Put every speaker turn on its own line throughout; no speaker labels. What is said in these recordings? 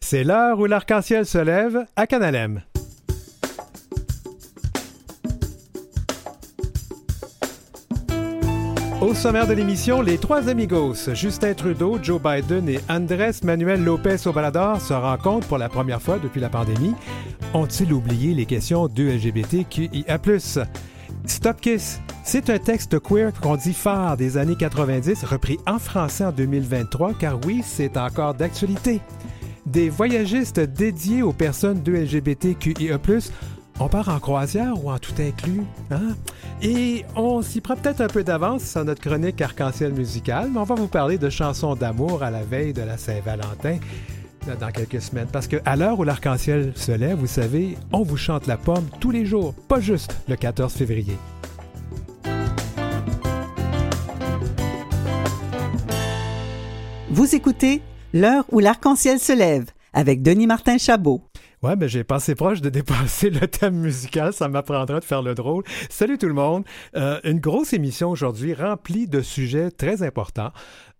C'est l'heure où l'arc-en-ciel se lève à Canalem. Au sommaire de l'émission, les trois amigos, Justin Trudeau, Joe Biden et Andrés Manuel Lopez Obrador se rencontrent pour la première fois depuis la pandémie. Ont-ils oublié les questions de LGBTQIA+. Stop Kiss, c'est un texte queer qu'on dit phare des années 90, repris en français en 2023, car oui, c'est encore d'actualité. Des voyagistes dédiés aux personnes de LGBTQIA+, on part en croisière ou en tout inclus, hein? Et on s'y prend peut-être un peu d'avance sur notre chronique arc-en-ciel musical, mais on va vous parler de chansons d'amour à la veille de la Saint-Valentin dans quelques semaines. Parce qu'à l'heure où l'arc-en-ciel se lève, vous savez, on vous chante la pomme tous les jours, pas juste le 14 février.
Vous écoutez L'heure où l'arc-en-ciel se lève avec Denis Martin Chabot.
Ouais, ben j'ai passé proche de dépasser le thème musical, ça m'apprendra de faire le drôle. Salut tout le monde, euh, une grosse émission aujourd'hui remplie de sujets très importants.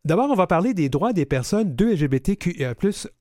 D'abord, on va parler des droits des personnes de LGBTQIA+,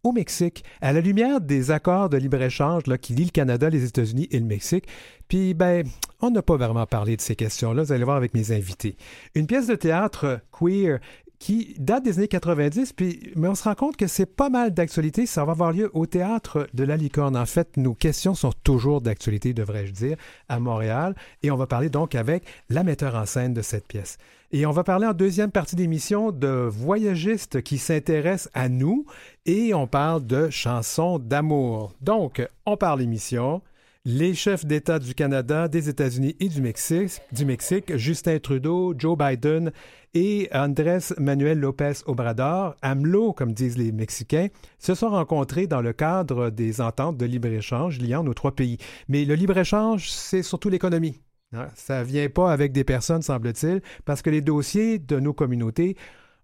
au Mexique, à la lumière des accords de libre-échange qui lient le Canada, les États-Unis et le Mexique. Puis, ben, on n'a pas vraiment parlé de ces questions-là, vous allez voir avec mes invités. Une pièce de théâtre queer qui date des années 90, puis, mais on se rend compte que c'est pas mal d'actualité. Ça va avoir lieu au théâtre de la Licorne. En fait, nos questions sont toujours d'actualité, devrais-je dire, à Montréal. Et on va parler donc avec la metteur en scène de cette pièce. Et on va parler en deuxième partie d'émission de voyagistes qui s'intéressent à nous et on parle de chansons d'amour. Donc, on parle émission. Les chefs d'État du Canada, des États-Unis et du Mexique, Justin Trudeau, Joe Biden et Andrés Manuel López Obrador, AMLO, comme disent les Mexicains, se sont rencontrés dans le cadre des ententes de libre-échange liant nos trois pays. Mais le libre-échange, c'est surtout l'économie. Hein. Ça ne vient pas avec des personnes, semble-t-il, parce que les dossiers de nos communautés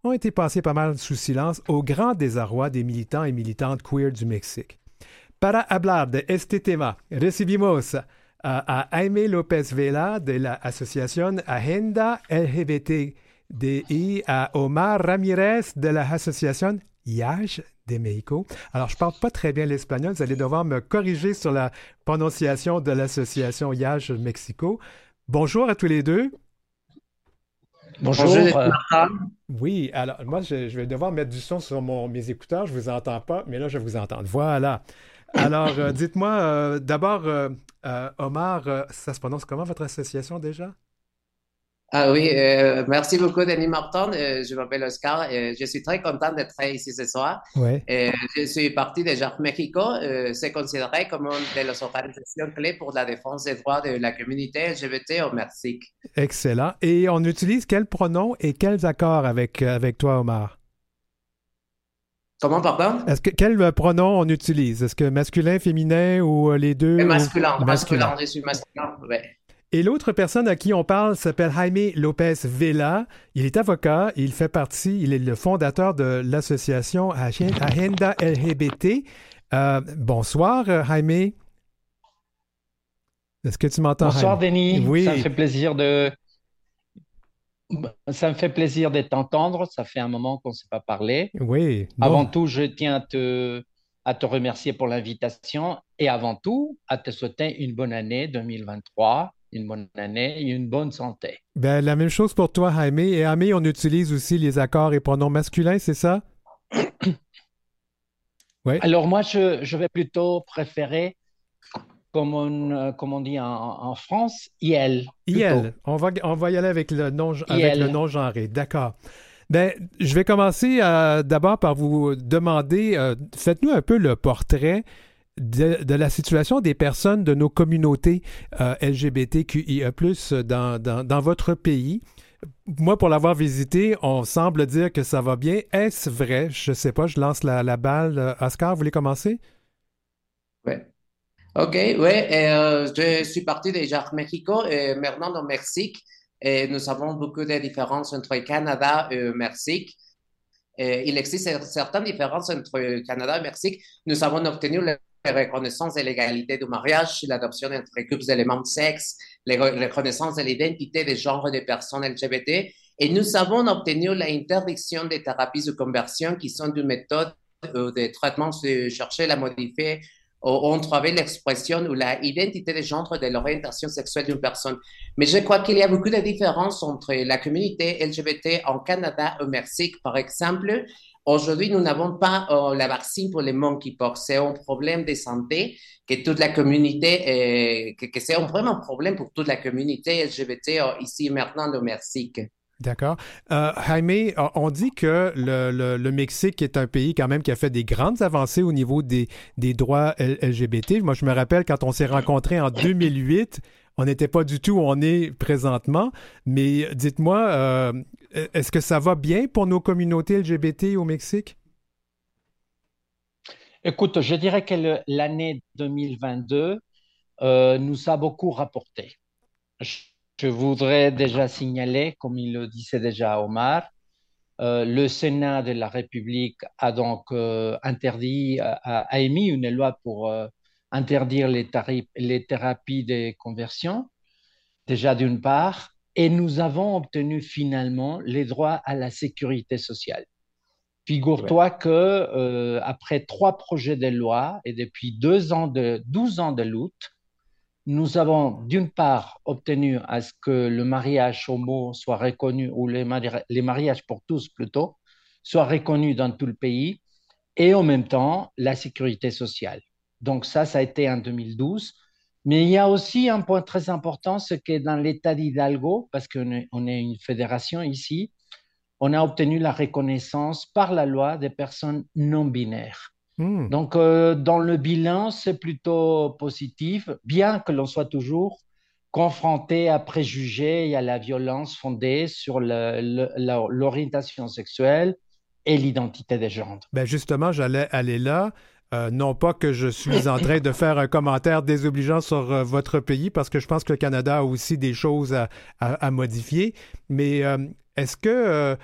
ont été passés pas mal sous silence au grand désarroi des militants et militantes queer du Mexique. Para hablar de este tema, recibimos a, Jaime López Vela de la Asociación Agenda LGBTI, a Omar Ramírez de la Asociación IAJ de Mexico. Alors, je ne parle pas très bien l'espagnol, vous allez devoir me corriger sur la prononciation de l'association IAJ Mexico. Bonjour à tous les deux.
Bonjour.
Oui, alors moi, je, vais devoir mettre du son sur mon, mes écouteurs. Je ne vous entends pas, mais là, je vous entends. Voilà. Alors, euh, dites-moi, euh, d'abord, euh, Omar, ça se prononce comment votre association déjà?
Ah oui, merci beaucoup, Denis Martin. je m'appelle Oscar et je suis très content d'être ici ce soir.
Ouais.
je suis parti de JAR Mexico. c'est considéré comme une des organisations clés pour la défense des droits de la communauté LGBT au Mexique.
Excellent. Et on utilise quels pronoms et quels accords avec, avec toi, Omar?
Comment, pardon?
Est-ce que quel euh, pronom on utilise? Est-ce que masculin, féminin ou euh, les deux?
Masculin, masculin, je suis masculin, oui.
Et l'autre personne à qui on parle s'appelle Jaime Lopez Vela. Il est avocat, il fait partie, il est le fondateur de l'association Agenda LGBT. Euh, bonsoir, Jaime. Est-ce que tu m'entends?
Bonsoir, Denis.
Oui.
Ça me fait plaisir de, ça me fait plaisir de t'entendre. Ça fait un moment qu'on ne s'est pas parlé.
Oui.
Avant tout, je tiens à te, à te remercier pour l'invitation et avant tout, à te souhaiter une bonne année 2023, une bonne année et une bonne santé.
Ben, la même chose pour toi, Jaime. Et Jaime, on utilise aussi les accords et pronoms masculins, c'est ça?
oui. Alors, moi, je, je vais plutôt préférer comme on, euh, comme on dit en, France, IL.
IL. On va, on va y aller avec le nom, avec le nom genré. D'accord. Ben, je vais commencer euh, d'abord par vous demander, euh, faites-nous un peu le portrait de, la situation des personnes de nos communautés LGBTQIA+, dans, dans, dans votre pays. Moi, pour l'avoir visité, on semble dire que ça va bien. Est-ce vrai? Je ne sais pas, je lance la, la balle. Oscar, vous voulez commencer?
Oui. Ok, oui, euh, je suis parti déjà au Mexico et maintenant au Mexique. Nous avons beaucoup de différences entre Canada et Mexique. Et il existe certaines différences entre Canada et Mexique. Nous avons obtenu la reconnaissance de l'égalité du mariage, l'adoption entre d'éléments de sexe, la reconnaissance de l'identité de genre des personnes LGBT. Et nous avons obtenu l'interdiction des thérapies de conversion qui sont une méthode ou des traitements de chercher la modifier on trouvait l'expression ou la identité de genre de l'orientation sexuelle d'une personne. Mais je crois qu'il y a beaucoup de différences entre la communauté LGBT en Canada au Mexique, par exemple. Aujourd'hui, nous n'avons pas euh, la vaccine pour les monkeypox. C'est un problème de santé que toute la communauté, que, que c'est vraiment un problème pour toute la communauté LGBT euh, ici maintenant au Mexique.
D'accord. Euh, Jaime, on dit que le, Mexique est un pays quand même qui a fait des grandes avancées au niveau des, droits LGBT. Moi, je me rappelle quand on s'est rencontrés en 2008, on n'était pas du tout où on est présentement. Mais dites-moi, euh, est-ce que ça va bien pour nos communautés LGBT au Mexique?
Écoute, je dirais que l'année 2022 euh, nous a beaucoup rapporté. Voudrais déjà signaler, comme il le disait déjà Omar, euh, le Sénat de la République a donc euh, interdit, a, émis une loi pour euh, interdire les, les thérapies de conversion, déjà d'une part, et nous avons obtenu finalement les droits à la sécurité sociale. Figure-toi que après trois projets de loi et depuis deux ans de, 12 ans de lutte, nous avons d'une part obtenu à ce que le mariage homo soit reconnu, ou les, mariages pour tous plutôt, soient reconnus dans tout le pays, et en même temps la sécurité sociale. Donc ça, ça a été en 2012. Mais il y a aussi un point très important, c'est que dans l'État d'Hidalgo, parce qu'on est, une fédération ici, on a obtenu la reconnaissance par la loi des personnes non binaires. Hmm. Donc, euh, dans le bilan, c'est plutôt positif, bien que l'on soit toujours confronté à préjugés et à la violence fondée sur l'orientation sexuelle et l'identité des genres.
Ben justement, j'allais aller là. Euh, non pas que je suis en train de faire un commentaire désobligeant sur euh, votre pays, parce que je pense que le Canada a aussi des choses à, modifier, mais est-ce que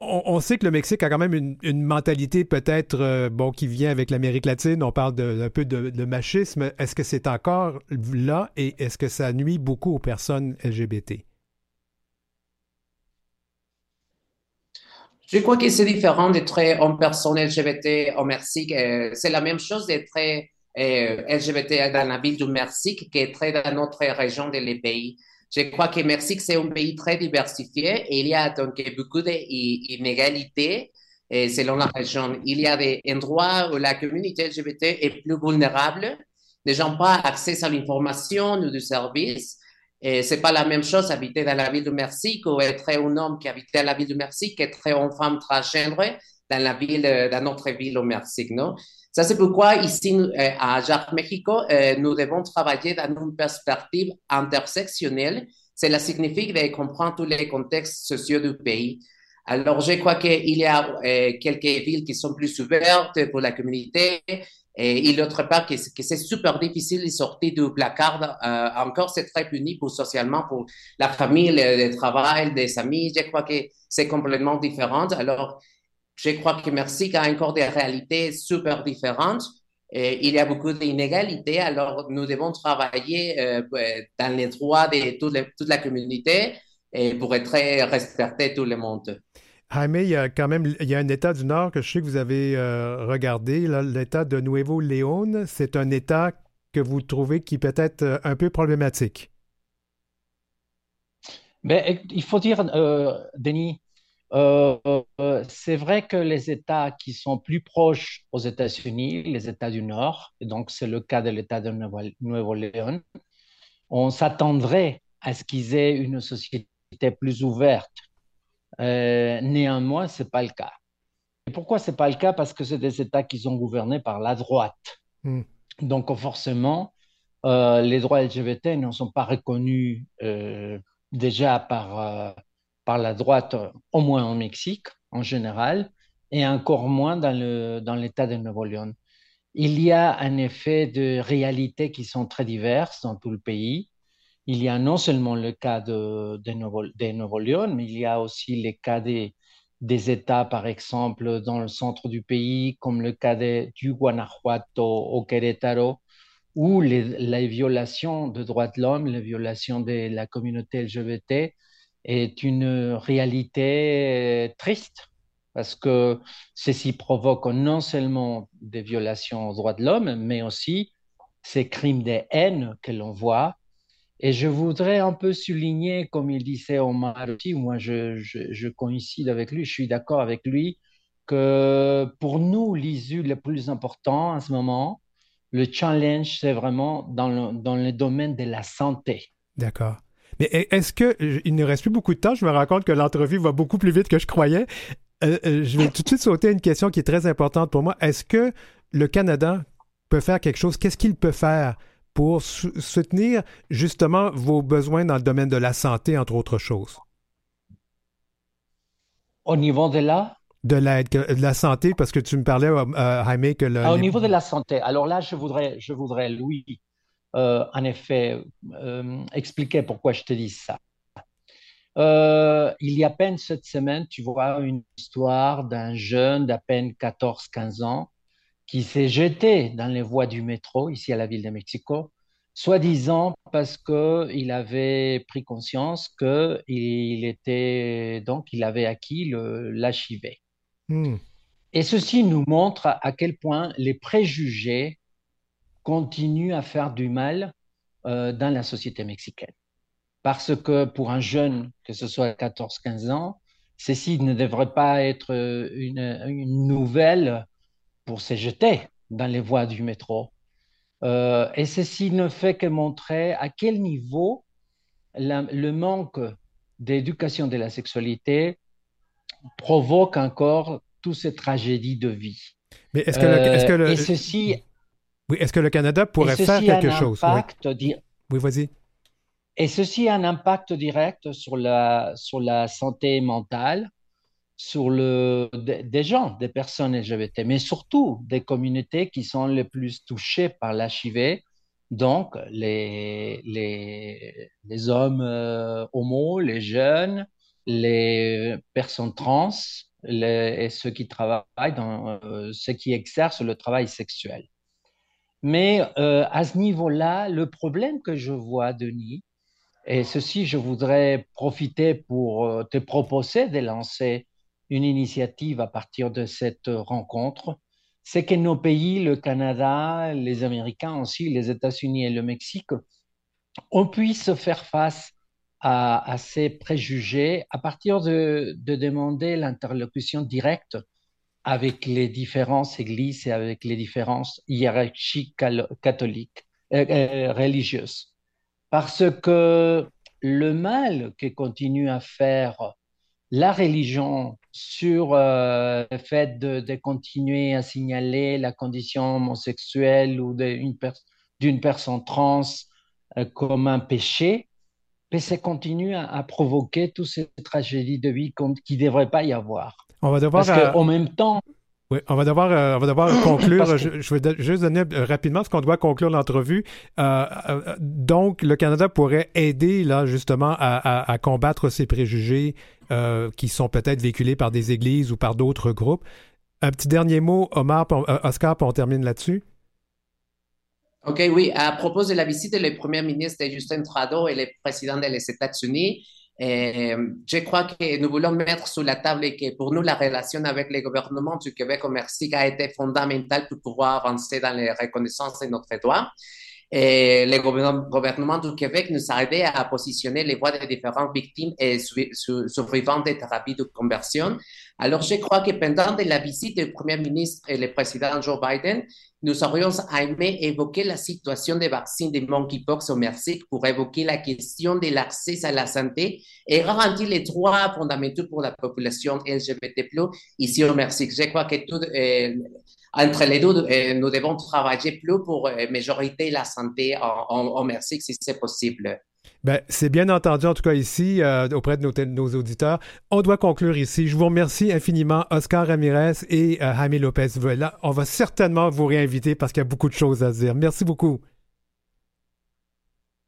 on, sait que le Mexique a quand même une, mentalité peut-être euh, bon qui vient avec l'Amérique latine. On parle d'un peu de, machisme. Est-ce que c'est encore là et est-ce que ça nuit beaucoup aux personnes LGBT?
Je crois que c'est différent d'être en personne LGBT au Mexique. Euh, c'est la même chose d'être euh, LGBT dans la ville du Mexique qu'être dans notre région de les. Je crois que Mexique, c'est un pays très diversifié et il y a donc beaucoup d'inégalités selon la région. Il y a des endroits où la communauté LGBT est plus vulnérable, les gens n'ont pas accès à l'information ou du service. Et c'est pas la même chose habiter dans la ville de Mexique ou être un homme qui habite dans la ville de Mexique qu'être une femme transgénère dans la ville, dans notre ville au Mexique, non? Ça, c'est pourquoi ici, euh, à Jacques Mexico, euh, nous devons travailler dans une perspective intersectionnelle. Cela signifie de comprendre tous les contextes sociaux du pays. Alors, je crois qu'il y a euh, quelques villes qui sont plus ouvertes pour la communauté et, l'autre part que, c'est super difficile de sortir du placard. encore, c'est très puni pour socialement pour la famille, le, travail, des amis. Je crois que c'est complètement différent. Alors, je crois que Mexique a encore des réalités super différentes. Et il y a beaucoup d'inégalités, alors nous devons travailler euh, dans les droits de toute, la communauté et pour être respecter tout le monde.
Jaime, il y a quand même il y a un État du Nord que je sais que vous avez euh, regardé, l'État de Nuevo León. C'est un État que vous trouvez qui peut être euh, un peu problématique.
Mais, il faut dire, Denis, euh, euh, c'est vrai que les États qui sont plus proches aux États-Unis, les États du Nord, et donc c'est le cas de l'État de Nuevo-Léon, on s'attendrait à ce qu'ils aient une société plus ouverte. Euh, néanmoins, ce n'est pas le cas. Et pourquoi ce n'est pas le cas? Parce que c'est des États qui sont gouvernés par la droite. Hmm. Donc forcément, les droits LGBT ne sont pas reconnus déjà par par la droite, au moins au Mexique en général, et encore moins dans l'État dans de Nuevo León. Il y a un effet de réalités qui sont très diverses dans tout le pays. Il y a non seulement le cas de, de, Nuevo, de León, mais il y a aussi les cas des, des États, par exemple, dans le centre du pays, comme le cas de, du Guanajuato au Querétaro, où les, les violations de droits de l'homme, les violations de la communauté LGBT est une réalité euh, triste parce que ceci provoque non seulement des violations aux droits de l'homme, mais aussi ces crimes de haine que l'on voit. Et je voudrais un peu souligner, comme il disait Omar aussi, moi je, je, coïncide avec lui, je suis d'accord avec lui, que pour nous, l'ISU le plus important en ce moment, le challenge, c'est vraiment dans le, dans le domaine de la santé.
D'accord. Mais est-ce que il ne reste plus beaucoup de temps? Je me rends compte que l'entrevue va beaucoup plus vite que je croyais. Euh, euh, je vais tout de suite sauter à une question qui est très importante pour moi. Est-ce que le Canada peut faire quelque chose? Qu'est-ce qu'il peut faire pour soutenir justement vos besoins dans le domaine de la santé, entre autres choses?
Au niveau de la?
De l'aide, de la santé, parce que tu me parlais, euh, Jaime, que le,
ah, Au niveau de la santé, alors là, je voudrais, je voudrais Louis, euh, en effet, euh, expliquer pourquoi je te dis ça. il y a à peine cette semaine, tu vois une histoire d'un jeune d'à peine 14-15 ans qui s'est jeté dans les voies du métro ici à la ville de Mexico, soi-disant parce qu'il avait pris conscience qu'il était donc il avait acquis l'HIV. Hmm. Et ceci nous montre à quel point les préjugés continuent à faire du mal euh, dans la société mexicaine. Parce que pour un jeune, que ce soit 14-15 ans, ceci ne devrait pas être une, nouvelle pour se jeter dans les voies du métro. Euh, et ceci ne fait que montrer à quel niveau le manque d'éducation de la sexualité provoque encore toutes ces tragédies de vie.
Mais est-ce que, le, euh, et ceci, oui, est-ce que le Canada pourrait faire quelque chose?
Oui.
oui, vas-y.
Et ceci a un impact direct sur la, sur la santé mentale, sur le, des gens, des personnes LGBT, mais surtout des communautés qui sont les plus touchées par l'HIV, donc les, les, les hommes euh, homos, les jeunes, les personnes trans et ceux qui travaillent dans euh, ceux qui exercent le travail sexuel. Mais euh, à ce niveau-là, le problème que je vois, Denis, et ceci, je voudrais profiter pour euh, te proposer de lancer une initiative à partir de cette rencontre, c'est que nos pays, le Canada, les Américains aussi, les États-Unis et le Mexique, on puisse faire face à, ces préjugés à partir de, demander l'interlocution directe avec les différentes églises et avec les différentes hiérarchies catholiques, euh, euh, religieuses. Parce que le mal que continue à faire la religion sur euh, le fait de, continuer à signaler la condition homosexuelle ou d'une personne trans comme un péché, mais ça continue à, provoquer toutes ces tragédies de vie qui ne devraient pas y avoir.
On va devoir.
Parce qu'en même temps.
Oui, on va devoir, euh, on va devoir conclure. je, vais juste donner euh, rapidement ce qu'on doit conclure l'entrevue. Euh, donc, le Canada pourrait aider là justement à, à combattre ces préjugés qui sont peut-être véhiculés par des églises ou par d'autres groupes. Un petit dernier mot, Omar, Oscar, puis on termine là-dessus.
OK, oui. À propos de la visite du Premier ministre Justin Trudeau et le président des États-Unis, euh, je crois que nous voulons mettre sur la table que pour nous, la relation avec le gouvernement du Québec au Mexique a été fondamentale pour pouvoir avancer dans la reconnaissance de notre droit. Et le gouvernement du Québec nous a aidé à positionner les voix des différentes victimes et survivantes des thérapies de conversion. Alors, je crois que pendant la visite du Premier ministre et le président Joe Biden, nous aurions aimé évoquer la situation des vaccins de monkeypox au Mexique pour évoquer la question de l'accès à la santé et garantir les droits fondamentaux pour la population LGBT+, ici au Mexique. Je crois que tout, euh, entre les deux, euh, nous devons travailler plus pour euh, majoriter la santé au Mexique si c'est possible.
Ben, c'est bien entendu, en tout cas ici, euh, auprès de nos, auditeurs. On doit conclure ici. Je vous remercie infiniment, Oscar Ramirez et Jaime Lopez Vela. On va certainement vous réinviter parce qu'il y a beaucoup de choses à dire. Merci beaucoup.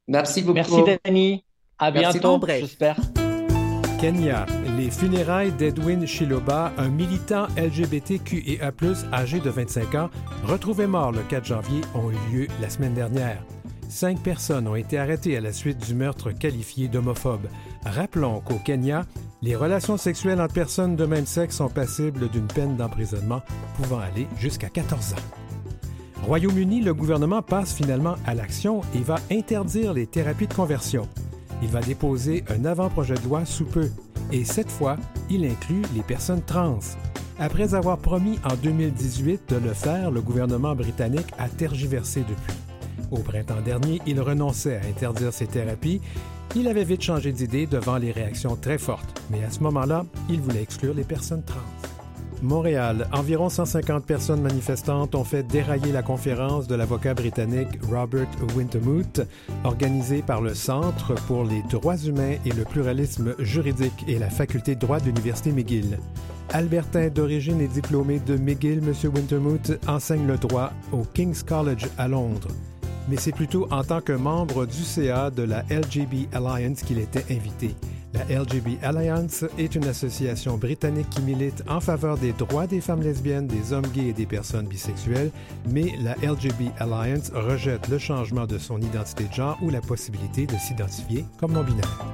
Merci beaucoup.
Merci, Denis. À bientôt, j'espère.
Kenya, les funérailles d'Edwin Chiloba, un militant LGBTQIA+, âgé de 25 ans, retrouvé mort le 4 janvier, ont eu lieu la semaine dernière. Cinq personnes ont été arrêtées à la suite du meurtre qualifié d'homophobe. Rappelons qu'au Kenya, Les relations sexuelles entre personnes de même sexe sont passibles d'une peine d'emprisonnement pouvant aller jusqu'à 14 ans. Royaume-Uni, le gouvernement passe finalement à l'action et va interdire les thérapies de conversion. Il va déposer un avant-projet de loi sous peu, et cette fois, il inclut les personnes trans. Après avoir promis en 2018 de le faire, le gouvernement britannique a tergiversé depuis. Au printemps dernier, il renonçait à interdire ces thérapies il avait vite changé d'idée devant les réactions très fortes, mais à ce moment-là, il voulait exclure les personnes trans. Montréal, environ 150 personnes manifestantes ont fait dérailler la conférence de l'avocat britannique Robert Wintermuth, organisée par le Centre pour les droits humains et le pluralisme juridique et la faculté de droit de l'Université McGill. Albertin d'origine et diplômé de McGill, M. Wintermuth enseigne le droit au King's College à Londres mais c'est plutôt en tant que membre du CA de la LGB Alliance qu'il était invité. La LGB Alliance est une association britannique qui milite en faveur des droits des femmes lesbiennes, des hommes gays et des personnes bisexuelles, mais la LGB Alliance rejette le changement de son identité de genre ou la possibilité de s'identifier comme non-binaire.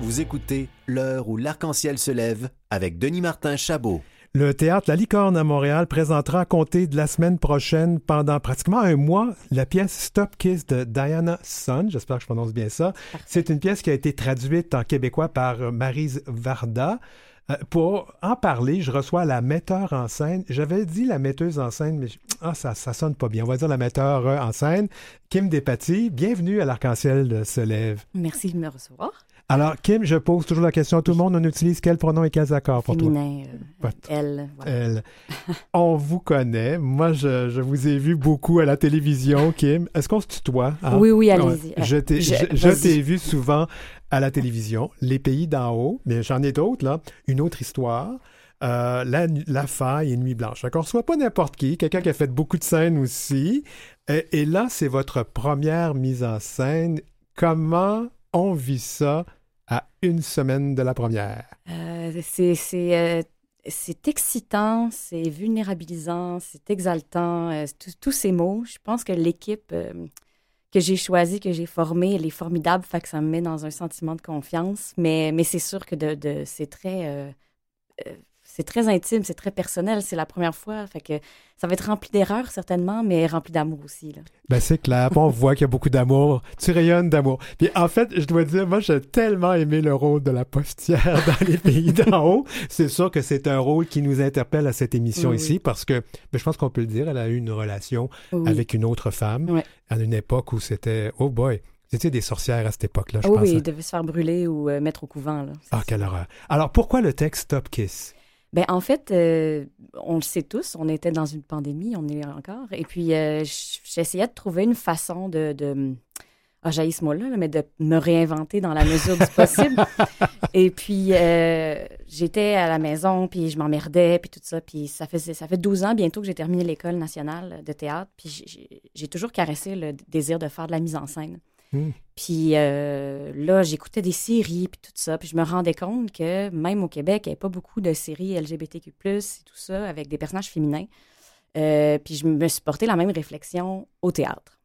Vous écoutez L'heure où l'arc-en-ciel se lève avec Denis Martin Chabot.
Le théâtre La Licorne à Montréal présentera à compter de la semaine prochaine pendant pratiquement un mois la pièce Stop Kiss de Diana Sun. J'espère que je prononce bien ça. C'est une pièce qui a été traduite en québécois par Marise Varda. Euh, pour en parler, je reçois la metteur en scène. J'avais dit la metteuse en scène, mais ah, ça, ça sonne pas bien. On va dire la metteur en scène. Kim Despatie, bienvenue à l'Arc-en-Ciel se lève.
Merci de me recevoir.
Alors, Kim, je pose toujours la question à tout le monde. On utilise quel pronom et quels accords pour
Féminin,
toi?
Euh, elle.
Elle. on vous connaît. Moi, je, vous ai vu beaucoup à la télévision, Kim. Est-ce qu'on se tutoie?
Hein? Oui, oui, allez-y.
Je t'ai vu souvent à la télévision, Les Pays d'en haut, mais j'en ai d'autres, là. Une autre histoire. Euh, la, la, faille et Nuit blanche. D'accord? Soit pas n'importe qui, quelqu'un qui a fait beaucoup de scènes aussi. Et, et là, c'est votre première mise en scène. Comment on vit ça à une semaine de la première?
Euh, euh, c'est excitant, c'est vulnérabilisant, c'est exaltant, euh, tous ces mots. Je pense que l'équipe que j'ai choisie, que j'ai formée, elle est formidable, fait que ça me met dans un sentiment de confiance. Mais, mais c'est sûr que de, c'est très c'est très intime, c'est très personnel, c'est la première fois. Fait que ça va être rempli d'erreurs, certainement, mais rempli d'amour aussi. Là.
Ben, c'est clair. on voit qu'il y a beaucoup d'amour. Tu rayonnes d'amour. Puis, en fait, je dois dire, moi, j'ai tellement aimé le rôle de la postière dans les pays d'en haut. C'est sûr que c'est un rôle qui nous interpelle à cette émission ici parce que, ben, je pense qu'on peut le dire, elle a eu une relation avec une autre femme à une époque où c'était, oh boy, c'était des sorcières à cette époque-là, je
pense.
Oui,
il devait se faire brûler ou euh, mettre au couvent. Là.
Ah, quelle horreur. Alors, pourquoi le texte Stop Kiss?
Ben en fait, euh, on le sait tous, on était dans une pandémie, on est encore. Et puis, euh, j'essayais de trouver une façon de. de ah, j'ai ce mot-là, mais de me réinventer dans la mesure du possible. et puis, euh, j'étais à la maison, puis je m'emmerdais, puis tout ça. Puis ça fait, ça fait 12 ans bientôt que j'ai terminé l'École nationale de théâtre. Puis j'ai toujours caressé le désir de faire de la mise en scène. Hmm. Puis euh, là, j'écoutais des séries, puis tout ça. Puis je me rendais compte que même au Québec, il n'y avait pas beaucoup de séries LGBTQ, et tout ça, avec des personnages féminins. Euh, puis je me suis porté la même réflexion au théâtre.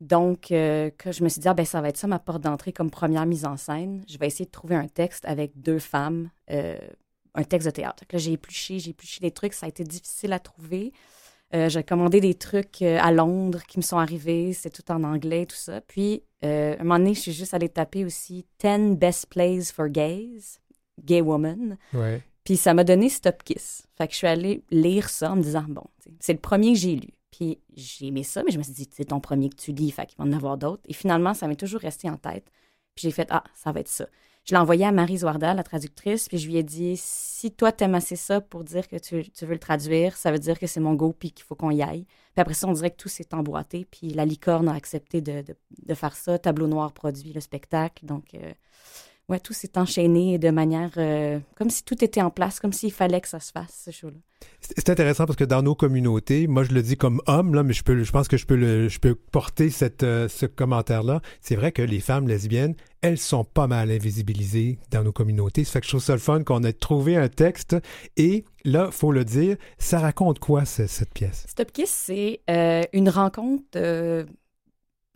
Donc, euh, que je me suis dit, ah, ben, ça va être ça ma porte d'entrée comme première mise en scène. Je vais essayer de trouver un texte avec deux femmes, un texte de théâtre. là, j'ai épluché, j'ai épluché des trucs, ça a été difficile à trouver. Euh, j'ai commandé des trucs euh, à Londres qui me sont arrivés. C'est tout en anglais, tout ça. Puis, euh, un moment donné, je suis juste allée taper aussi 10 best plays for gays, gay woman.
Ouais.
Puis, ça m'a donné Stop Kiss. Fait que je suis allée lire ça en me disant, bon, c'est le premier que j'ai lu. Puis, j'ai aimé ça, mais je me suis dit, c'est ton premier que tu lis, fait qu'il va en avoir d'autres. Et finalement, ça m'est toujours resté en tête. Puis, j'ai fait, ah, ça va être ça. Je l'ai envoyé à Marie Zouarda, la traductrice, puis je lui ai dit si toi t'aimes assez ça pour dire que tu, veux le traduire, ça veut dire que c'est mon go puis qu'il faut qu'on y aille. Puis après ça, on dirait que tout s'est emboîté, puis la licorne a accepté de, faire ça. Tableau noir produit le spectacle, donc euh, ouais, tout s'est enchaîné de manière euh, comme si tout était en place, comme s'il fallait que ça se fasse ce show-là.
C'est intéressant parce que dans nos communautés, moi je le dis comme homme, là, mais je, peux, je pense que je peux, le, je peux porter cette, euh, ce commentaire-là. C'est vrai que les femmes lesbiennes, elles sont pas mal invisibilisées dans nos communautés. Ça fait que je trouve ça le fun qu'on ait trouvé un texte. Et là, faut le dire, ça raconte quoi cette pièce?
Stop Kiss, c'est euh, une rencontre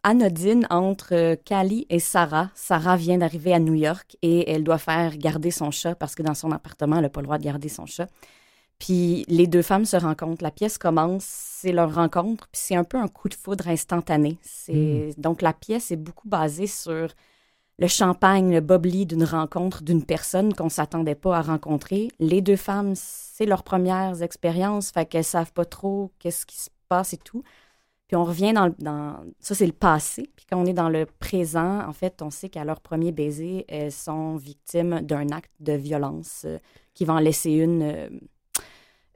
anodine entre Kali et Sarah. Sarah vient d'arriver à New York et elle doit faire garder son chat parce que dans son appartement, elle n'a pas le droit de garder son chat. Puis les deux femmes se rencontrent. La pièce commence, c'est leur rencontre, puis c'est un peu un coup de foudre instantané. C'est donc la pièce est beaucoup basée sur le champagne, le bobli d'une rencontre d'une personne qu'on s'attendait pas à rencontrer. Les deux femmes, c'est leurs premières expériences, fait qu'elles savent pas trop qu'est-ce qui se passe et tout. Puis on revient dans, dans ça c'est le passé. Puis quand on est dans le présent, en fait, on sait qu'à leur premier baiser, elles sont victimes d'un acte de violence euh, qui va en laisser une euh,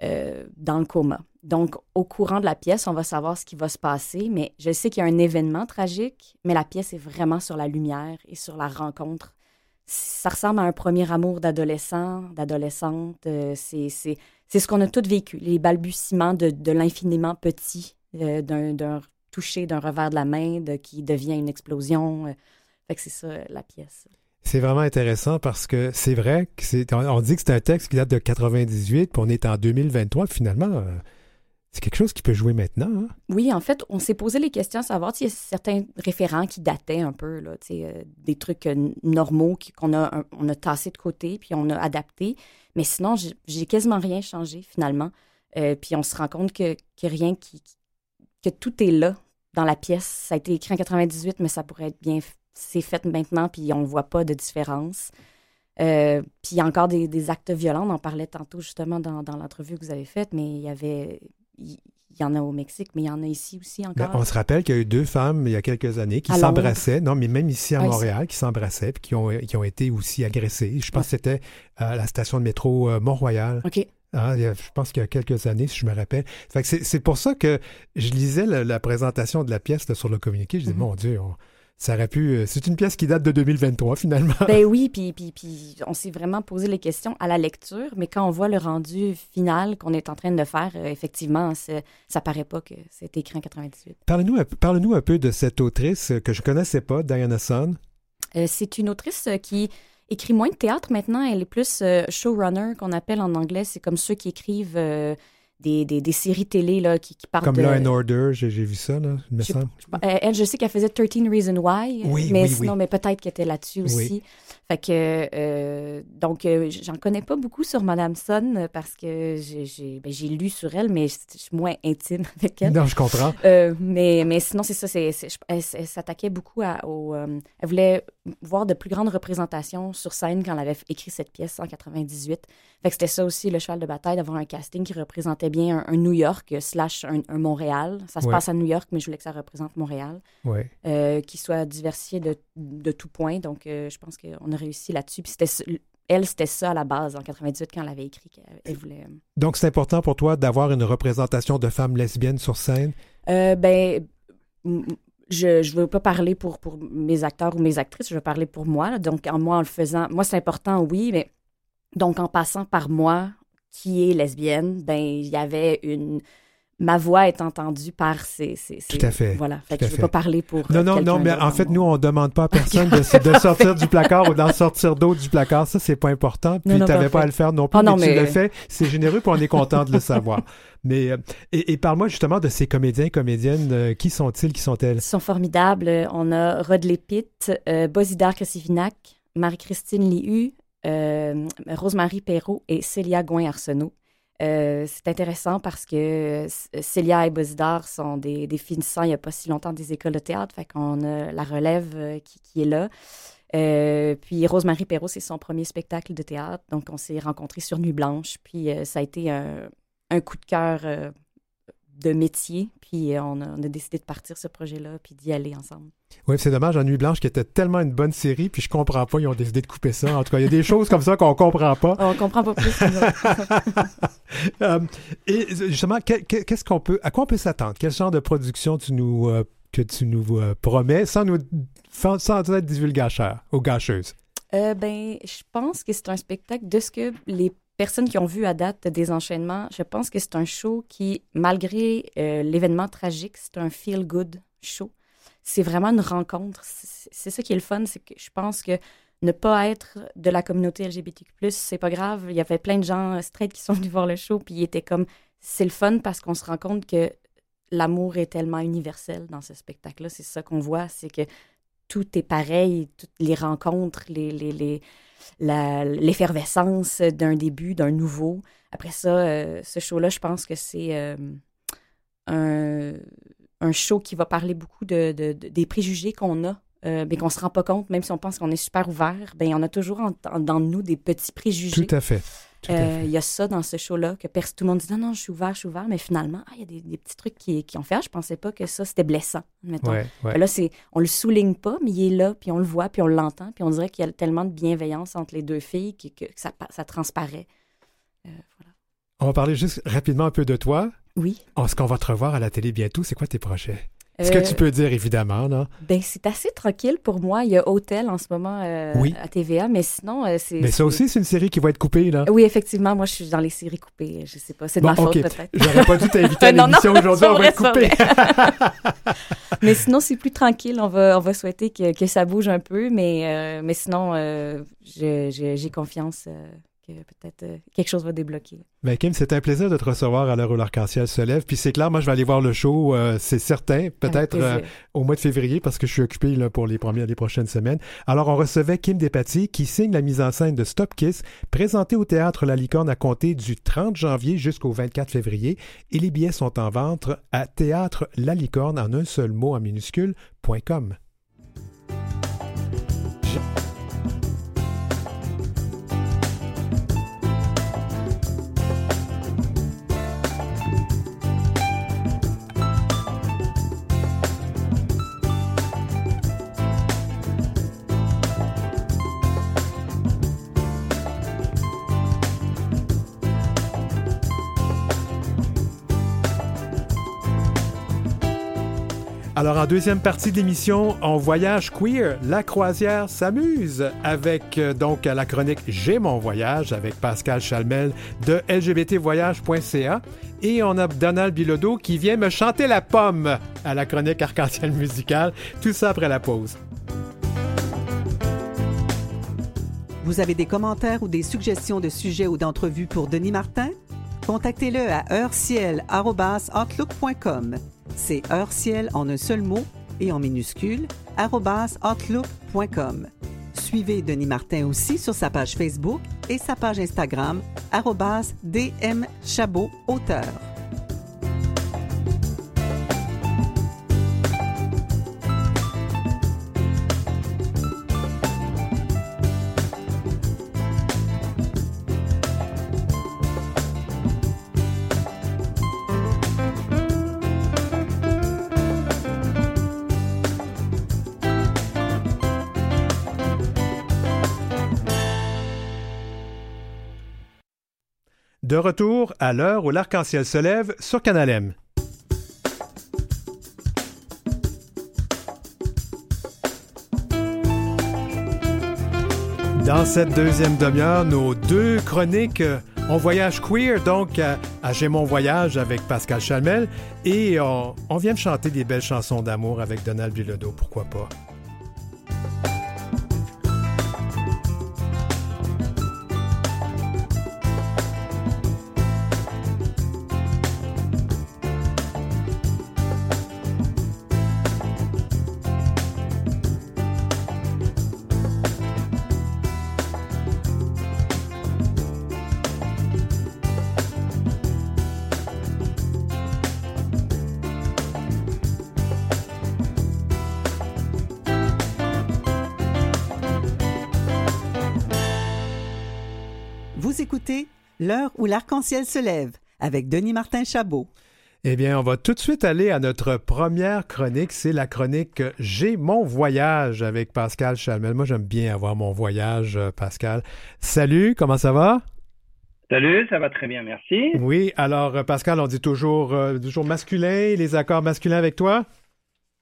euh, dans le coma. Donc, au courant de la pièce, on va savoir ce qui va se passer, mais je sais qu'il y a un événement tragique, mais la pièce est vraiment sur la lumière et sur la rencontre. Ça ressemble à un premier amour d'adolescent, d'adolescente. C'est ce qu'on a tous vécu, les balbutiements de l'infiniment petit, euh, d'un toucher, d'un revers de la main de, qui devient une explosion. fait que c'est ça, la pièce.
C'est vraiment intéressant parce que c'est vrai que c'est. On dit que c'est un texte qui date de 98, puis on est en 2023. Finalement, euh, c'est quelque chose qui peut jouer maintenant. Hein?
Oui, en fait, on s'est posé les questions à savoir s'il y a certains référents qui dataient un peu, là, euh, des trucs euh, normaux qu'on a, on a tassé de côté, puis on a adapté. Mais sinon, j'ai quasiment rien changé finalement. puis on se rend compte que, que rien qui, que tout est là dans la pièce. Ça a été écrit en 98, mais ça pourrait être bien c'est fait maintenant, puis on ne voit pas de différence. Euh, puis il y a encore des, actes violents, on en parlait tantôt justement dans, l'entrevue que vous avez faite, mais il y avait. Il, y en a au Mexique, mais il y en a ici aussi ben, encore.
on se rappelle qu'il y a eu deux femmes il y a quelques années qui s'embrassaient, non, mais même ici à Montréal, qui s'embrassaient puis qui ont, qui ont été aussi agressées. Je pense que c'était à la station de métro euh, Mont-Royal.
OK.
Ah, je pense qu'il y a quelques années, si je me rappelle. c'est pour ça que je lisais la, présentation de la pièce sur le communiqué. Je disais, mm-hmm. mon Dieu, on, ça aurait pu. Euh, c'est une pièce qui date de 2023, finalement.
Ben oui, puis, puis, puis on s'est vraiment posé les questions à la lecture, mais quand on voit le rendu final qu'on est en train de faire, euh, effectivement, ça paraît pas que c'est écrit en 98.
Parle-nous parle un peu de cette autrice que je connaissais pas, Diana Son.
Euh, c'est une autrice qui écrit moins de théâtre maintenant. Elle est plus showrunner, qu'on appelle en anglais. C'est comme ceux qui écrivent des, des, séries télé là, qui, qui parlent
Comme
de...
Law and Order, j'ai vu ça, là, me
je, elle, je sais qu'elle faisait 13 Reasons Why,
oui,
mais
oui,
sinon, mais peut-être qu'elle était là-dessus aussi. Fait que, euh, donc, euh, j'en connais pas beaucoup sur Madame Son parce que j'ai ben, lu sur elle, mais je suis moins intime avec elle.
Non, je comprends.
Euh, mais, mais sinon, c'est ça, c'est, elle, s'attaquait beaucoup à, au... elle voulait voir de plus grandes représentations sur scène quand elle avait écrit cette pièce en 98. Fait que c'était ça aussi, le cheval de bataille, d'avoir un casting qui représentait bien un, New York slash un, Montréal. Ça se passe à New York, mais je voulais que ça représente Montréal.
Ouais.
Euh, qui soit diversifié de, de tout point. Donc, euh, je pense qu'on a réussi là-dessus. Puis c'était elle, c'était ça à la base en 98 quand elle avait écrit qu'elle voulait. Euh,
Donc, c'est important pour toi d'avoir une représentation de femmes lesbiennes sur scène?
ben, je ne veux pas parler pour, pour mes acteurs ou mes actrices, je veux parler pour moi. Donc, en moi, en le faisant, moi, c'est important, oui, mais donc, en passant par moi, qui est lesbienne, ben il y avait une ma voix est entendue par ces, ces,
Tout à fait.
Voilà. Fait que je ne veux pas parler pour.
Non, non, non, mais en fait, nous, on ne demande pas à personne de, sortir du placard ou d'en sortir d'autres du placard. Ça, c'est pas important. Puis, tu n'avais pas à le faire non plus. Ah, mais, tu le fais. C'est généreux, puis on est content de le savoir. Mais, euh, et, parle-moi justement de ces comédiens, comédiennes. Euh, qui sont-ils, qui sont-elles? Ils
sont formidables. On a Rod Pitt, euh, Bosidar Marie-Christine Liu, euh, Rosemary Perrault et Célia Gouin-Arsenault. Euh, c'est intéressant parce que Célia et Bosidar sont des, finissants il n'y a pas si longtemps des écoles de théâtre, fait qu'on a la relève euh, qui, est là. puis Rosemary Perrault, c'est son premier spectacle de théâtre, donc on s'est rencontrés sur Nuit Blanche, puis ça a été un coup de cœur de métier. Puis euh, on a, décidé de partir ce projet-là, puis d'y aller ensemble.
Oui, c'est dommage, en Nuit Blanche, qui était tellement une bonne série, puis je comprends pas, ils ont décidé de couper ça. En tout cas, il y a des choses comme ça qu'on comprend pas.
On comprend pas plus.
euh, et justement, qu'est-ce qu'on peut, à quoi on peut s'attendre? Quel genre de production tu nous, euh, que tu nous euh, promets, sans nous, sans être divulgateur ou gâcheuse?
ben, je pense que c'est un spectacle de ce que les personnes qui ont vu à date des enchaînements, je pense que c'est un show qui, malgré euh, l'événement tragique, c'est un feel-good show. C'est vraiment une rencontre. C'est ça qui est le fun, c'est que je pense que ne pas être de la communauté LGBTQ+, c'est pas grave. Il y avait plein de gens straight qui sont venus voir le show, puis ils étaient comme, c'est le fun parce qu'on se rend compte que l'amour est tellement universel dans ce spectacle-là. C'est ça qu'on voit, c'est que tout est pareil, toutes les rencontres, les, l'effervescence d'un début, d'un nouveau. Après ça, euh, ce show-là, je pense que c'est euh, un, un, show qui va parler beaucoup de, de, des préjugés qu'on a, euh, mais qu'on se rend pas compte, même si on pense qu'on est super ouvert, ben on a toujours en, dans nous des petits préjugés.
Tout à fait.
Euh, il y a ça dans ce show-là, que tout le monde dit non, non, je suis ouvert, je suis ouvert, mais finalement, ah, il y a des, petits trucs qui, qui, ont fait, ah, je pensais pas que ça, c'était blessant, mettons. Là, c'est, on le souligne pas, mais il est là, puis on le voit, puis on l'entend, puis on dirait qu'il y a tellement de bienveillance entre les deux filles que, que ça, ça, transparaît. Euh, voilà.
On va parler juste rapidement un peu de toi.
Oui.
Est-ce qu'on va te revoir à la télé bientôt? C'est quoi tes projets? Ce que tu euh, peux dire, évidemment, non?
Ben, c'est assez tranquille pour moi. Il y a Hôtel en ce moment euh, à TVA, mais sinon, euh, c'est...
Mais ça aussi, c'est une série qui va être coupée, là.
Oui, effectivement. Moi, je suis dans les séries coupées. Je sais pas. C'est de ma faute, peut-être.
J'aurais pas dû t'inviter à l'émission aujourd'hui. On va être coupé.
mais sinon, c'est plus tranquille. On va, on va souhaiter que, que ça bouge un peu, mais, mais sinon, j'ai confiance peut-être euh, quelque chose va débloquer.
Ben Kim, c'est un plaisir de te recevoir à l'heure où l'arc-en-ciel se lève. Puis c'est clair, moi, je vais aller voir le show, euh, c'est certain, peut-être euh, au mois de février, parce que je suis occupé là, pour les premières, les prochaines semaines. Alors, on recevait Kim Despatie, qui signe la mise en scène de Stop Kiss, présentée au Théâtre La Licorne à compter du 30 janvier jusqu'au 24 février. Et les billets sont en vente à Théâtre La Licorne en un seul mot en minuscule.com. Alors, en deuxième partie de l'émission, on voyage queer. La croisière s'amuse avec euh, donc la chronique J'ai mon voyage avec Pascal Chalmel de lgbtvoyage.ca. Et on a Donald Bilodeau qui vient me chanter la pomme à la chronique arc-en-ciel musicale. Tout ça après la pause.
Vous avez des commentaires ou des suggestions de sujets ou d'entrevues pour Denis Martin? Contactez-le à heurciel.outlook.com. C'est heure-ciel en un seul mot et en minuscule, outlook.com. Suivez Denis Martin aussi sur sa page Facebook et sa page Instagram, dmchabot auteur.
De retour à l'heure où l'arc-en-ciel se lève sur Canal M. Dans cette deuxième demi-heure, nos deux chroniques On voyage queer, donc à, J'ai mon voyage avec Pascal Chalmel, et on, on, vient de chanter des belles chansons d'amour avec Donald Bilodeau, pourquoi pas?
L'heure où l'arc-en-ciel se lève avec Denis Martin Chabot.
Eh bien, on va tout de suite aller à notre première chronique. C'est la chronique J'ai mon voyage avec Pascal Chalmel. Moi, j'aime bien avoir mon voyage, euh, Pascal. Salut, comment ça va?
Salut, ça va très bien, merci.
Oui, alors, euh, Pascal, on dit toujours, euh, toujours masculin, les accords masculins avec toi?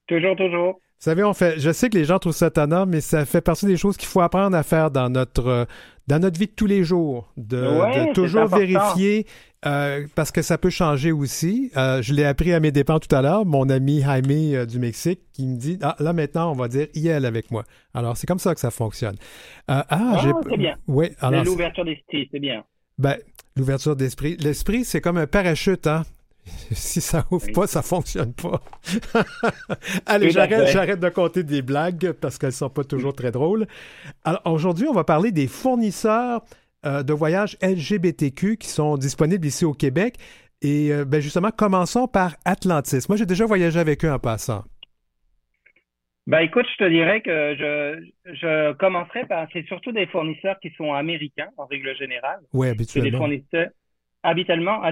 Toujours, toujours.
Vous savez, on fait, je sais que les gens trouvent ça tannant, mais ça fait partie des choses qu'il faut apprendre à faire dans notre, dans notre vie de tous les jours, de, toujours vérifier, euh, parce que ça peut changer aussi. Euh, je l'ai appris à mes dépens tout à l'heure, mon ami Jaime euh, du Mexique qui me dit, ah, là maintenant, on va dire IL avec moi. Alors, c'est comme ça que ça fonctionne.
ah, ah c'est bien.
Oui,
alors. L'ouverture d'esprit, c'est bien.
Ben, l'ouverture d'esprit. L'esprit, c'est comme un parachute, hein? si ça ouvre pas, ça fonctionne pas. Allez, j'arrête, de compter des blagues parce qu'elles sont pas toujours très drôles. Alors, aujourd'hui, on va parler des fournisseurs euh, de voyages LGBTQ qui sont disponibles ici au Québec. Et euh, ben justement, commençons par Atlantis. Moi, j'ai déjà voyagé avec eux en passant.
Ben écoute, je te dirais que je, je commencerai par c'est surtout des fournisseurs qui sont américains en règle générale.
Oui, habituellement.
des fournisseurs habituellement.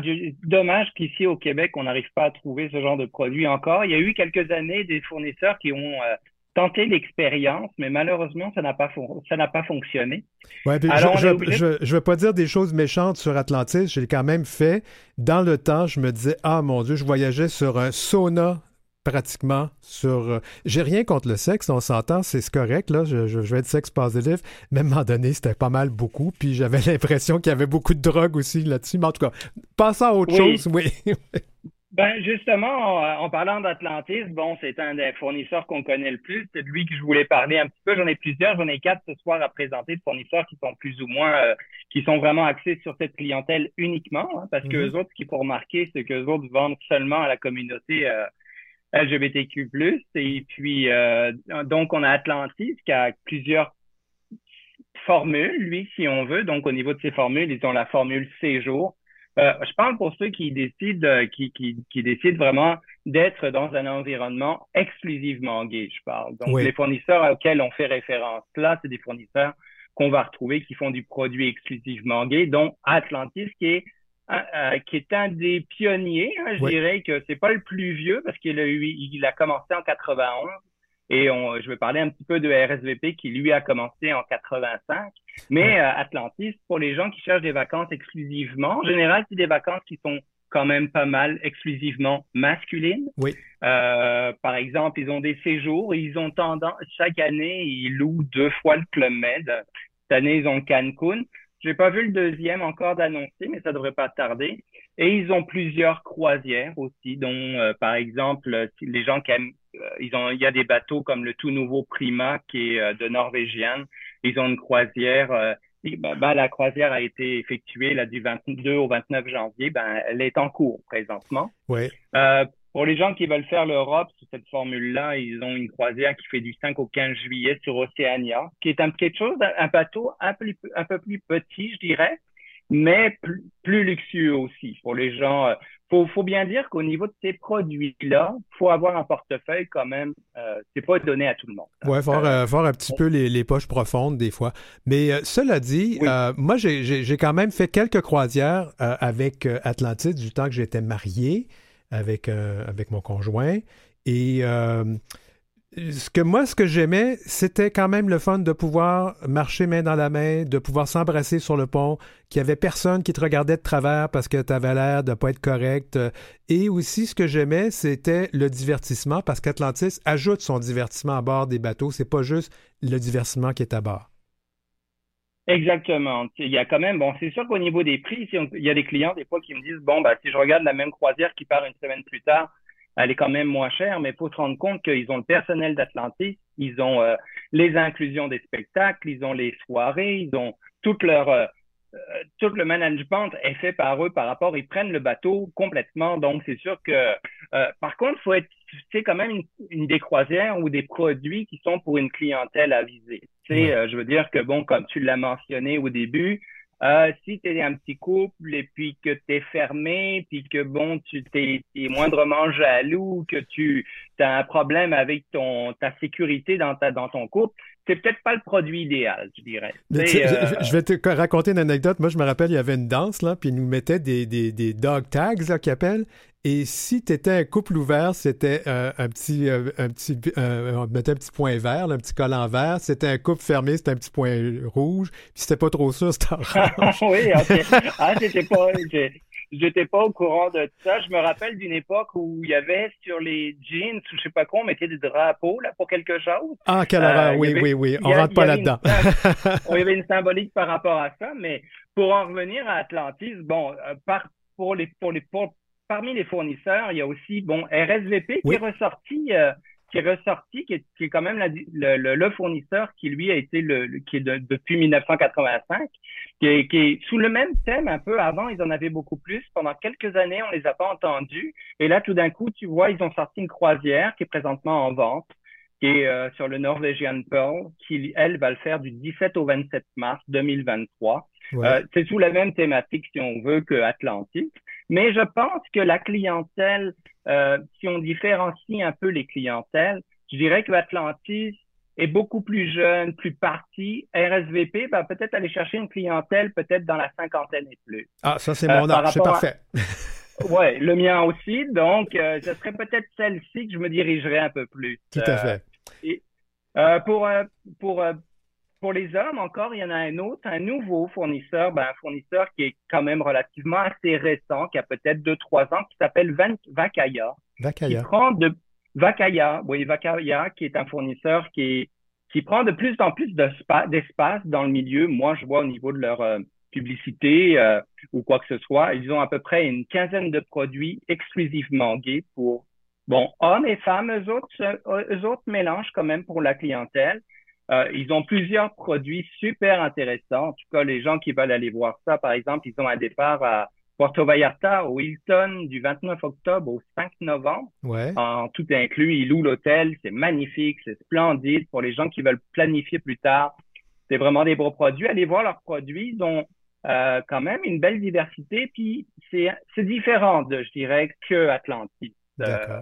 Dommage qu'ici au Québec, on n'arrive pas à trouver ce genre de produit encore. Il y a eu quelques années des fournisseurs qui ont euh, tenté l'expérience, mais malheureusement, ça n'a pas, ça n'a pas fonctionné.
Ouais, je ne veux pas dire des choses méchantes sur Atlantis. J'ai quand même fait. Dans le temps, je me disais, ah mon Dieu, je voyageais sur un sauna pratiquement sur. Euh, j'ai rien contre le sexe, on s'entend, c'est correct, là. Je, je, vais être sexe positif. Mais à un moment donné, c'était pas mal beaucoup. Puis j'avais l'impression qu'il y avait beaucoup de drogue aussi là-dessus. Mais en tout cas, passons à autre chose, oui.
ben, justement, en, parlant d'Atlantis, bon, c'est un des fournisseurs qu'on connaît le plus. C'est de lui que je voulais parler un petit peu. J'en ai plusieurs. J'en ai quatre ce soir à présenter de fournisseurs qui sont plus ou moins, euh, qui sont vraiment axés sur cette clientèle uniquement. Hein, parce que les autres, ce qu'il faut remarquer, c'est que les autres vendent seulement à la communauté. Euh, LGBTQ+. Et puis, euh, donc, on a Atlantis qui a plusieurs formules, lui, si on veut. Donc, au niveau de ces formules, ils ont la formule séjour. Euh, je parle pour ceux qui décident, qui, qui, qui décident vraiment d'être dans un environnement exclusivement gay, je parle. Donc, les fournisseurs auxquels on fait référence là, c'est des fournisseurs qu'on va retrouver qui font du produit exclusivement gay, dont Atlantis, qui est euh, qui est un des pionniers. Hein, je dirais que c'est pas le plus vieux parce qu'il a, eu, il a commencé en 91 et on, je vais parler un petit peu de RSVP qui lui a commencé en 85. Mais euh, Atlantis, pour les gens qui cherchent des vacances exclusivement, en général, c'est des vacances qui sont quand même pas mal exclusivement masculines.
Oui.
Euh, par exemple, ils ont des séjours, ils ont tendance, chaque année, ils louent deux fois le Club Med. Cette année, ils ont Cancun. J'ai pas vu le deuxième encore d'annoncer, mais ça devrait pas tarder. Et ils ont plusieurs croisières aussi, dont euh, par exemple les gens qui aiment, euh, ils ont, il y a des bateaux comme le tout nouveau Prima qui est euh, de Norvégienne. Ils ont une croisière. Ben, ben, la croisière a été effectuée là du 22 au 29 janvier. Ben, elle est en cours présentement.
Oui.
Pour les gens qui veulent faire l'Europe sous cette formule-là, ils ont une croisière qui fait du 5 au 15 juillet sur Océania, qui est un, quelque chose, un bateau un peu, un peu plus petit, je dirais, mais plus, luxueux aussi. Pour les gens, euh, faut, faut bien dire qu'au niveau de ces produits-là, faut avoir un portefeuille quand même. Euh, c'est pas donné à tout le monde.
Ouais, faut euh, avoir, un petit peu les, poches profondes des fois. Mais euh, cela dit, moi j'ai quand même fait quelques croisières avec Atlantis du temps que j'étais marié avec, euh, avec mon conjoint. Et euh, ce que moi, ce que j'aimais, c'était quand même le fun de pouvoir marcher main dans la main, de pouvoir s'embrasser sur le pont, qu'il n'y avait personne qui te regardait de travers parce que tu avais l'air de ne pas être correct. Et aussi, ce que j'aimais, c'était le divertissement parce qu'Atlantis ajoute son divertissement à bord des bateaux. C'est pas juste le divertissement qui est à bord.
Exactement. Il y a quand même, bon, c'est sûr qu'au niveau des prix, il y a des clients des fois qui me disent, bon, bah, si je regarde la même croisière qui part une semaine plus tard, elle est quand même moins chère, mais il faut se rendre compte qu'ils ont le personnel d'Atlantis, ils ont euh, les inclusions des spectacles, ils ont les soirées, ils ont toute leur euh, euh, tout le management est fait par eux par rapport, ils prennent le bateau complètement. Donc, c'est sûr que, par contre, faut être, c'est quand même une, une, des croisières ou des produits qui sont pour une clientèle avisée. Tu sais, euh, je veux dire que, bon, comme tu l'as mentionné au début, euh, si tu es un petit couple et puis que tu es fermé, puis que, bon, tu t'es moindrement jaloux, que tu as un problème avec ton ta sécurité dans, ta, dans ton couple, c'est peut-être pas le produit idéal, je dirais.
Euh, je, vais te raconter une anecdote. Moi, je me rappelle, il y avait une danse, là, puis ils nous mettaient des, des, des dog tags, là, qu'ils appellent. Et si tu étais un couple ouvert, c'était euh, un petit, euh, un petit on mettait un petit point vert, un petit collant vert. C'était un couple fermé, c'était un petit point rouge. Puis c'était pas trop ça, c'était
orange. oui, ok. Ah, j'étais pas, j'étais pas au courant de ça. Je me rappelle d'une époque où il y avait sur les jeans, ou je sais pas quoi, on mettait des drapeaux là pour quelque chose.
Ah, quelle horreur, euh, oui, oui, oui. On rentre pas là-dedans.
il y avait une symbolique par rapport à ça, mais pour en revenir à Atlantis, bon, par, pour les, pour les, pour, parmi les fournisseurs, il y a aussi bon RSVP qui est ressorti euh, qui est ressorti, qui est, qui est quand même le, le, le, fournisseur qui, lui, a été le, qui est depuis 1985, qui est, qui est, sous le même thème un peu. Avant, ils en avaient beaucoup plus. Pendant quelques années, on les a pas entendus. Et là, tout d'un coup, tu vois, ils ont sorti une croisière qui est présentement en vente, qui est euh, sur le Norwegian Pearl, qui, elle, va le faire du 17 au 27 mars 2023. Euh, c'est sous la même thématique, si on veut, que Atlantique. Mais je pense que la clientèle, euh, si on différencie un peu les clientèles, je dirais que Atlantis est beaucoup plus jeune, plus parti. RSVP va peut-être aller chercher une clientèle peut-être dans la cinquantaine et plus.
Ah, ça c'est mon euh, âge, c'est parfait.
ouais, le mien aussi. Donc, euh, ce serait peut-être celle-ci que je me dirigerais un peu plus.
Tout à fait.
Et, pour pour pour les hommes, encore, il y en a un autre, un nouveau fournisseur, ben, un fournisseur qui est quand même relativement assez récent, qui a peut-être deux, trois ans, qui s'appelle Vakaya.
Vakaya.
Qui prend de, Vakaya, oui, Vakaya, qui est un fournisseur qui, qui prend de plus en plus d'espace dans le milieu. Moi, je vois au niveau de leur euh, publicité euh, ou quoi que ce soit, ils ont à peu près une quinzaine de produits exclusivement gays pour, bon, hommes et femmes, eux autres, eux autres mélangent quand même pour la clientèle. Euh, ils ont plusieurs produits super intéressants. En tout cas, les gens qui veulent aller voir ça, par exemple, ils ont un départ à Puerto Vallarta, au Hilton, du 29 octobre au 5 novembre.
Ouais.
En tout inclus, ils louent l'hôtel. C'est magnifique, c'est splendide. Pour les gens qui veulent planifier plus tard, c'est vraiment des beaux produits. Allez voir leurs produits. Ils ont euh, quand même une belle diversité. Puis c'est différent, de, je dirais, que Atlantis.
Euh,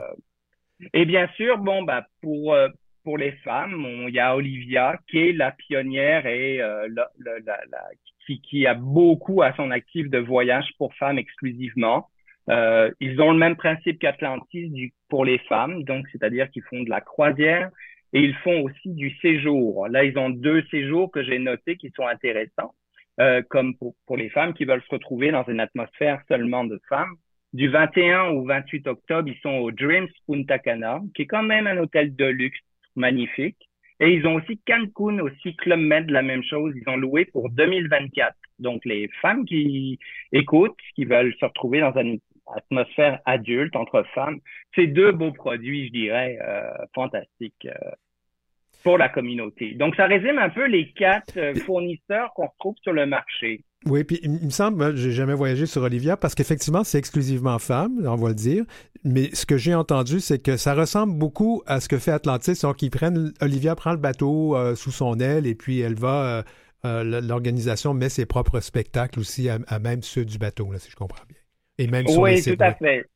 et bien sûr, bon, bah, pour, euh, pour les femmes, il y a Olivia qui est la pionnière et euh, la, la, la, qui, qui, a beaucoup à son actif de voyage pour femmes exclusivement. Euh, ils ont le même principe qu'Atlantis pour les femmes, donc c'est-à-dire qu'ils font de la croisière et ils font aussi du séjour. Là, ils ont deux séjours que j'ai notés qui sont intéressants, euh, comme pour, pour les femmes qui veulent se retrouver dans une atmosphère seulement de femmes. Du 21 au 28 octobre, ils sont au Dreams Punta Cana, qui est quand même un hôtel de luxe magnifique. Et ils ont aussi Cancun, aussi Club Med, la même chose. Ils ont loué pour 2024. Donc, les femmes qui écoutent, qui veulent se retrouver dans une atmosphère adulte entre femmes, c'est deux beaux produits, je dirais, euh, fantastiques euh, pour la communauté. Donc, ça résume un peu les quatre euh, fournisseurs qu'on retrouve sur le marché.
Oui, puis il me semble, j'ai jamais voyagé sur Olivia parce qu'effectivement, c'est exclusivement femme, on va le dire. Mais ce que j'ai entendu, c'est que ça ressemble beaucoup à ce que fait Atlantis. Donc, ils prennent, Olivia prend le bateau euh, sous son aile et puis elle va, euh, euh, l'organisation met ses propres spectacles aussi à, même ceux du bateau, là, si je comprends bien. Et même sur
Oui, tout à fait.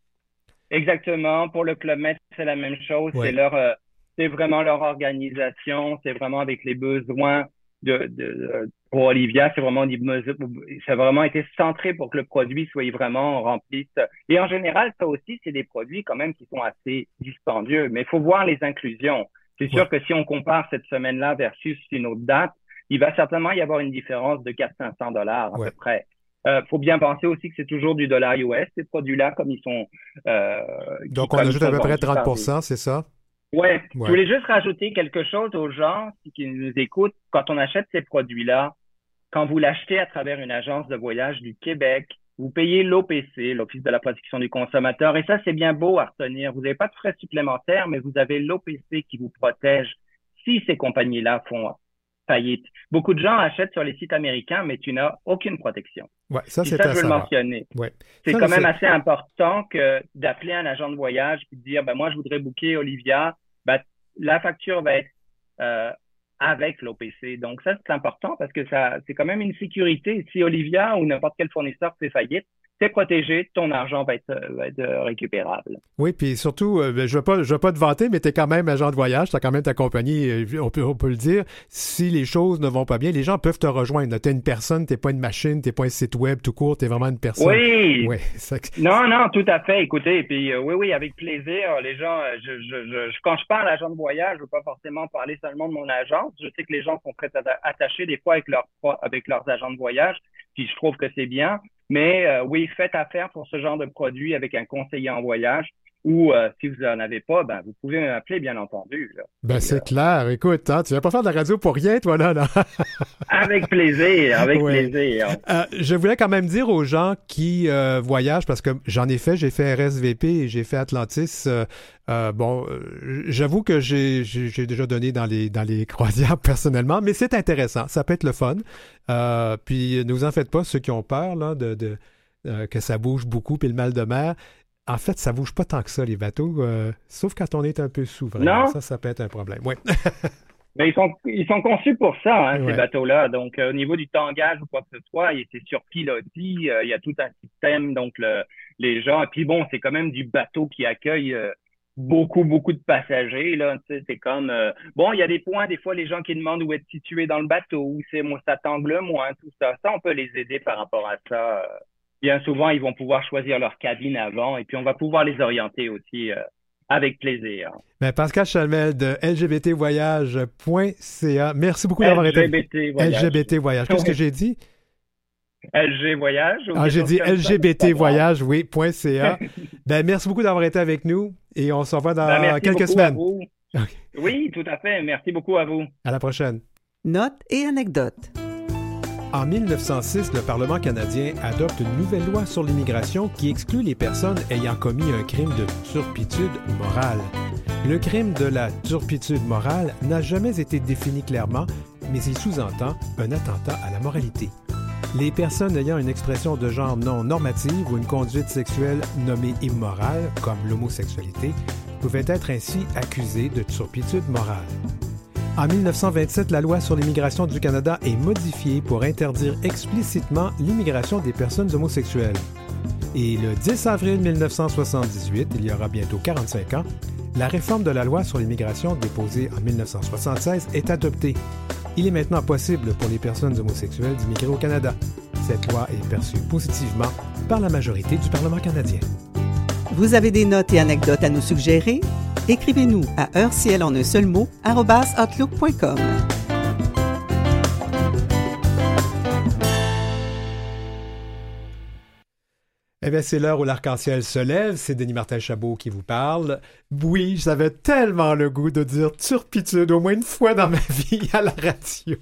Exactement. Pour le Club Med, c'est la même chose. C'est leur, c'est vraiment leur organisation. C'est vraiment avec les besoins de, de, pour Olivia, c'est vraiment, ça a vraiment été centré pour que le produit soit vraiment rempli. Et en général, ça aussi, c'est des produits quand même qui sont assez dispendieux, mais il faut voir les inclusions. C'est sûr que si on compare cette semaine-là versus une autre date, il va certainement y avoir une différence de 400-500 dollars à peu près. Euh, faut bien penser aussi que c'est toujours du dollar US, ces produits-là, comme ils sont... Euh,
Donc, on ajoute à peu près 30 c'est ça?
Ouais. Je voulais juste rajouter quelque chose aux gens qui nous écoutent. Quand on achète ces produits-là, quand vous l'achetez à travers une agence de voyage du Québec, vous payez l'OPC, l'Office de la protection du consommateur, et ça, c'est bien beau à retenir. Vous n'avez pas de frais supplémentaires, mais vous avez l'OPC qui vous protège si ces compagnies-là font faillite. Beaucoup de gens achètent sur les sites américains, mais tu n'as aucune protection.
Ouais, ça, c'est
ça, je veux le mentionner.
Ouais.
C'est quand même assez important que d'appeler un agent de voyage et de dire, ben, moi, je voudrais booker Olivia. Ben, la facture va être euh, avec l'OPC. Donc, ça, c'est important parce que ça, c'est quand même une sécurité. Si Olivia ou n'importe quel fournisseur fait faillite, t'es protégé, ton argent va être, va être récupérable.
Oui, puis surtout, euh, ben, je ne veux, pas, je veux pas te vanter, mais tu es quand même agent de voyage, tu as quand même ta compagnie, euh, on peut, on peut le dire. Si les choses ne vont pas bien, les gens peuvent te rejoindre. Tu es une personne, tu n'es pas une machine, tu n'es pas un site web tout court, tu es vraiment une personne.
Oui!
oui
non, non, tout à fait. Écoutez, puis euh, oui, oui, avec plaisir. Les gens, je, je, je, quand je parle agent de voyage, je ne veux pas forcément parler seulement de mon agence. Je sais que les gens sont très attachés des fois avec, leur, avec leurs agents de voyage, puis je trouve que c'est bien. Mais euh, oui, faites affaire pour ce genre de produit avec un conseiller en voyage. Ou euh, si vous n'en avez pas, ben, vous pouvez m'appeler, bien entendu.
Ben, c'est clair. Écoute, hein, tu vas pas faire de la radio pour rien, toi, là. là.
avec plaisir, avec plaisir.
Euh, je voulais quand même dire aux gens qui euh, voyagent, parce que j'en ai fait, j'ai fait RSVP et j'ai fait Atlantis. bon, j'avoue que j'ai déjà donné dans les, dans les croisières personnellement, mais c'est intéressant. Ça peut être le fun. puis, ne vous en faites pas, ceux qui ont peur là, de, de que ça bouge beaucoup, puis le mal de mer en fait, ça bouge pas tant que ça, les bateaux, euh, sauf quand on est un peu souverain. Ça, ça peut être un problème. Oui.
Mais ils sont, ils sont conçus pour ça, hein, ces bateaux-là. Donc, euh, au niveau du tangage ou quoi que ce soit, c'est sur pilotis, euh, il y a tout un système, donc les gens. Et puis bon, c'est quand même du bateau qui accueille beaucoup, beaucoup de passagers. Là, c'est comme bon, il y a des points, des fois, les gens qui demandent où être situé dans le bateau, où c'est moi, ça tangle moins, tout ça. Ça, on peut les aider par rapport à ça bien souvent, ils vont pouvoir choisir leur cabine avant et puis on va pouvoir les orienter aussi euh, avec plaisir.
Mais Pascal Chalmel de lgbtvoyage.ca, merci beaucoup d'avoir été. LGBT Voyage. Qu'est-ce que j'ai dit?
LG Voyage.
Ah, j'ai dit LGBT Voyage, oui, .ca. ben, merci beaucoup d'avoir été avec nous et on se revoit dans ben, quelques semaines.
Oui, tout à fait. Merci beaucoup à vous.
À la prochaine.
Notes et anecdotes.
En 1906, le Parlement canadien adopte une nouvelle loi sur l'immigration qui exclut les personnes ayant commis un crime de turpitude morale. Le crime de la turpitude morale n'a jamais été défini clairement, mais il sous-entend un attentat à la moralité. Les personnes ayant une expression de genre non normative ou une conduite sexuelle nommée immorale, comme l'homosexualité, pouvaient être ainsi accusées de turpitude morale. En 1927, la loi sur l'immigration du Canada est modifiée pour interdire explicitement l'immigration des personnes homosexuelles. Et le 10 avril 1978, il y aura bientôt 45 ans, la réforme de la loi sur l'immigration déposée en 1976 est adoptée. Il est maintenant possible pour les personnes homosexuelles d'immigrer au Canada. Cette loi est perçue positivement par la majorité du Parlement canadien.
Vous avez des notes et anecdotes à nous suggérer? Écrivez-nous à heure ciel en un seul mot outlook.com.
Eh bien, c'est l'heure où l'arc-en-ciel se lève. C'est Denis Martin Chabot qui vous parle. Oui, j'avais tellement le goût de dire turpitude au moins une fois dans ma vie à la radio.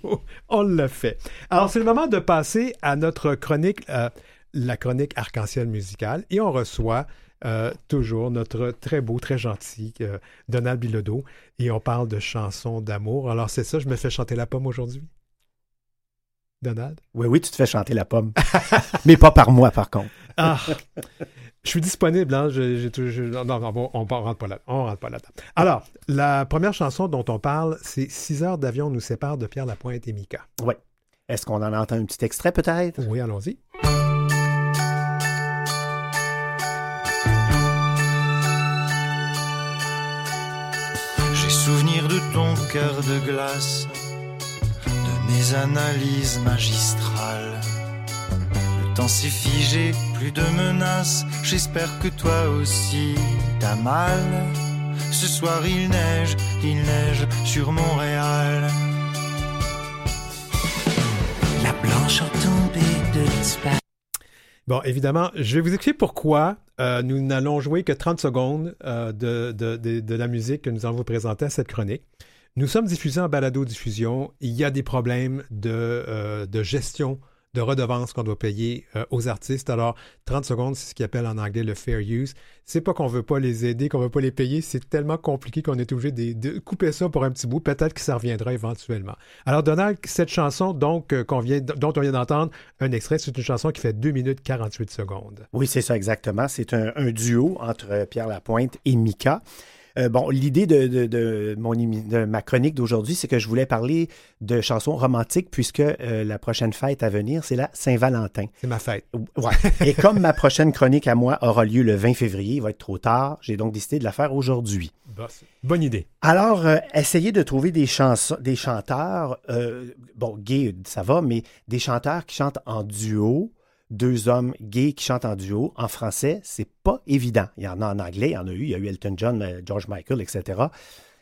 On l'a fait. Alors, c'est le moment de passer à notre chronique, euh, la chronique arc-en-ciel musicale, et on reçoit euh, toujours notre très beau, très gentil euh, Donald Bilodeau. Et on parle de chansons d'amour. Alors, c'est ça, je me fais chanter la pomme aujourd'hui. Donald?
Oui, oui, tu te fais chanter la pomme. Mais pas par moi, par contre.
ah! Je suis disponible, hein? non, non, on ne rentre pas là. On rentre pas là. Alors, la première chanson dont on parle, c'est Six heures d'avion nous séparent de Pierre Lapointe et Mika.
Oui. Est-ce qu'on en entend un petit extrait peut-être?
Oui, allons-y.
Cœur de glace, de mes analyses magistrales. Le temps s'est figé, plus de menaces, j'espère que toi aussi t'as mal. Ce soir il neige, il neige sur Montréal. La blanche tombée de l'espace.
Bon, évidemment, je vais vous expliquer pourquoi euh, nous n'allons jouer que 30 secondes euh, de, la musique que nous allons vous présenter à cette chronique. Nous sommes diffusés en balado-diffusion. Il y a des problèmes de, euh, de gestion de redevances qu'on doit payer euh, aux artistes. Alors, 30 secondes, c'est ce qu'ils appellent en anglais le fair use. C'est pas qu'on veut pas les aider, qu'on veut pas les payer, c'est tellement compliqué qu'on est obligé de, couper ça pour un petit bout. Peut-être que ça reviendra éventuellement. Alors, Donald, cette chanson donc euh, qu'on vient, dont on vient d'entendre un extrait, c'est une chanson qui fait 2 minutes 48 secondes.
Oui, c'est ça exactement. C'est un, un, duo entre Pierre Lapointe et Mika. Euh, bon, l'idée de, mon, de ma chronique d'aujourd'hui, c'est que je voulais parler de chansons romantiques puisque euh, la prochaine fête à venir, c'est la Saint-Valentin.
C'est ma fête.
Ouais. Et comme ma prochaine chronique à moi aura lieu le 20 février, il va être trop tard, j'ai donc décidé de la faire aujourd'hui.
Bonne idée.
Alors, euh, essayez de trouver des chansons, des chanteurs, bon, gays, ça va, mais des chanteurs qui chantent en duo deux hommes gays qui chantent en duo. En français, c'est pas évident. Il y en a en anglais, il y en a eu. Il y a eu Elton John, euh, George Michael, etc.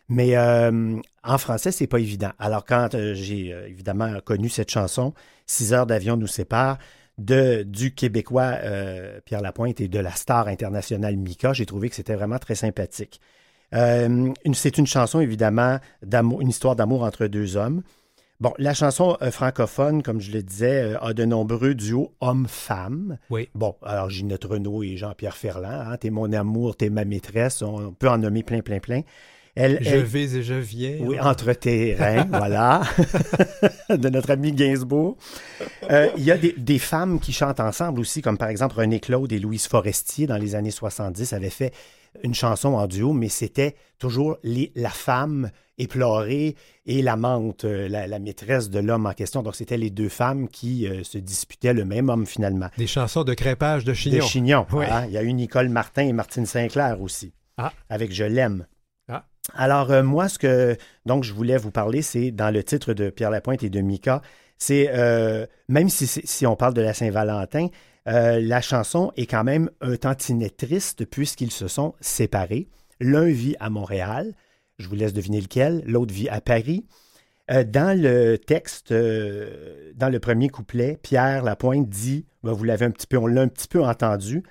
Mais euh, en français, c'est pas évident. Alors, quand euh, j'ai évidemment connu cette chanson, Six heures d'avion nous séparent, du Québécois Pierre Lapointe et de la star internationale Mika. J'ai trouvé que c'était vraiment très sympathique. C'est une chanson, évidemment, une histoire d'amour entre deux hommes. Bon, la chanson euh, francophone, comme je le disais, a de nombreux duos hommes-femmes.
Oui.
Bon, alors Ginette Renault et Jean-Pierre Ferland, hein, T'es mon amour, t'es ma maîtresse, on peut en nommer plein, plein, plein.
Elle, je vais et je viens.
Oui, entre tes reins, voilà, de notre ami Gainsbourg. Euh, il y a des, des, femmes qui chantent ensemble aussi, comme par exemple René Claude et Louise Forestier dans les années 70 avaient fait une chanson en duo, mais c'était toujours les, la femme éplorée et l'amante, euh, la, la, maîtresse de l'homme en question. Donc, c'était les deux femmes qui euh, se disputaient le même homme finalement.
Des chansons de crépage de chignon.
De chignon, oui. hein? Il y a eu Nicole Martin et Martine Sinclair aussi,
ah.
avec Je l'aime. Alors, euh, moi, ce que donc je voulais vous parler, c'est dans le titre de Pierre Lapointe et de Mika, c'est euh, même si, si, on parle de la Saint-Valentin, euh, la chanson est quand même un tantinet triste puisqu'ils se sont séparés. L'un vit à Montréal, je vous laisse deviner lequel, l'autre vit à Paris. dans le texte, dans le premier couplet, Pierre Lapointe dit, ben, vous l'avez un petit peu, on l'a un petit peu entendu,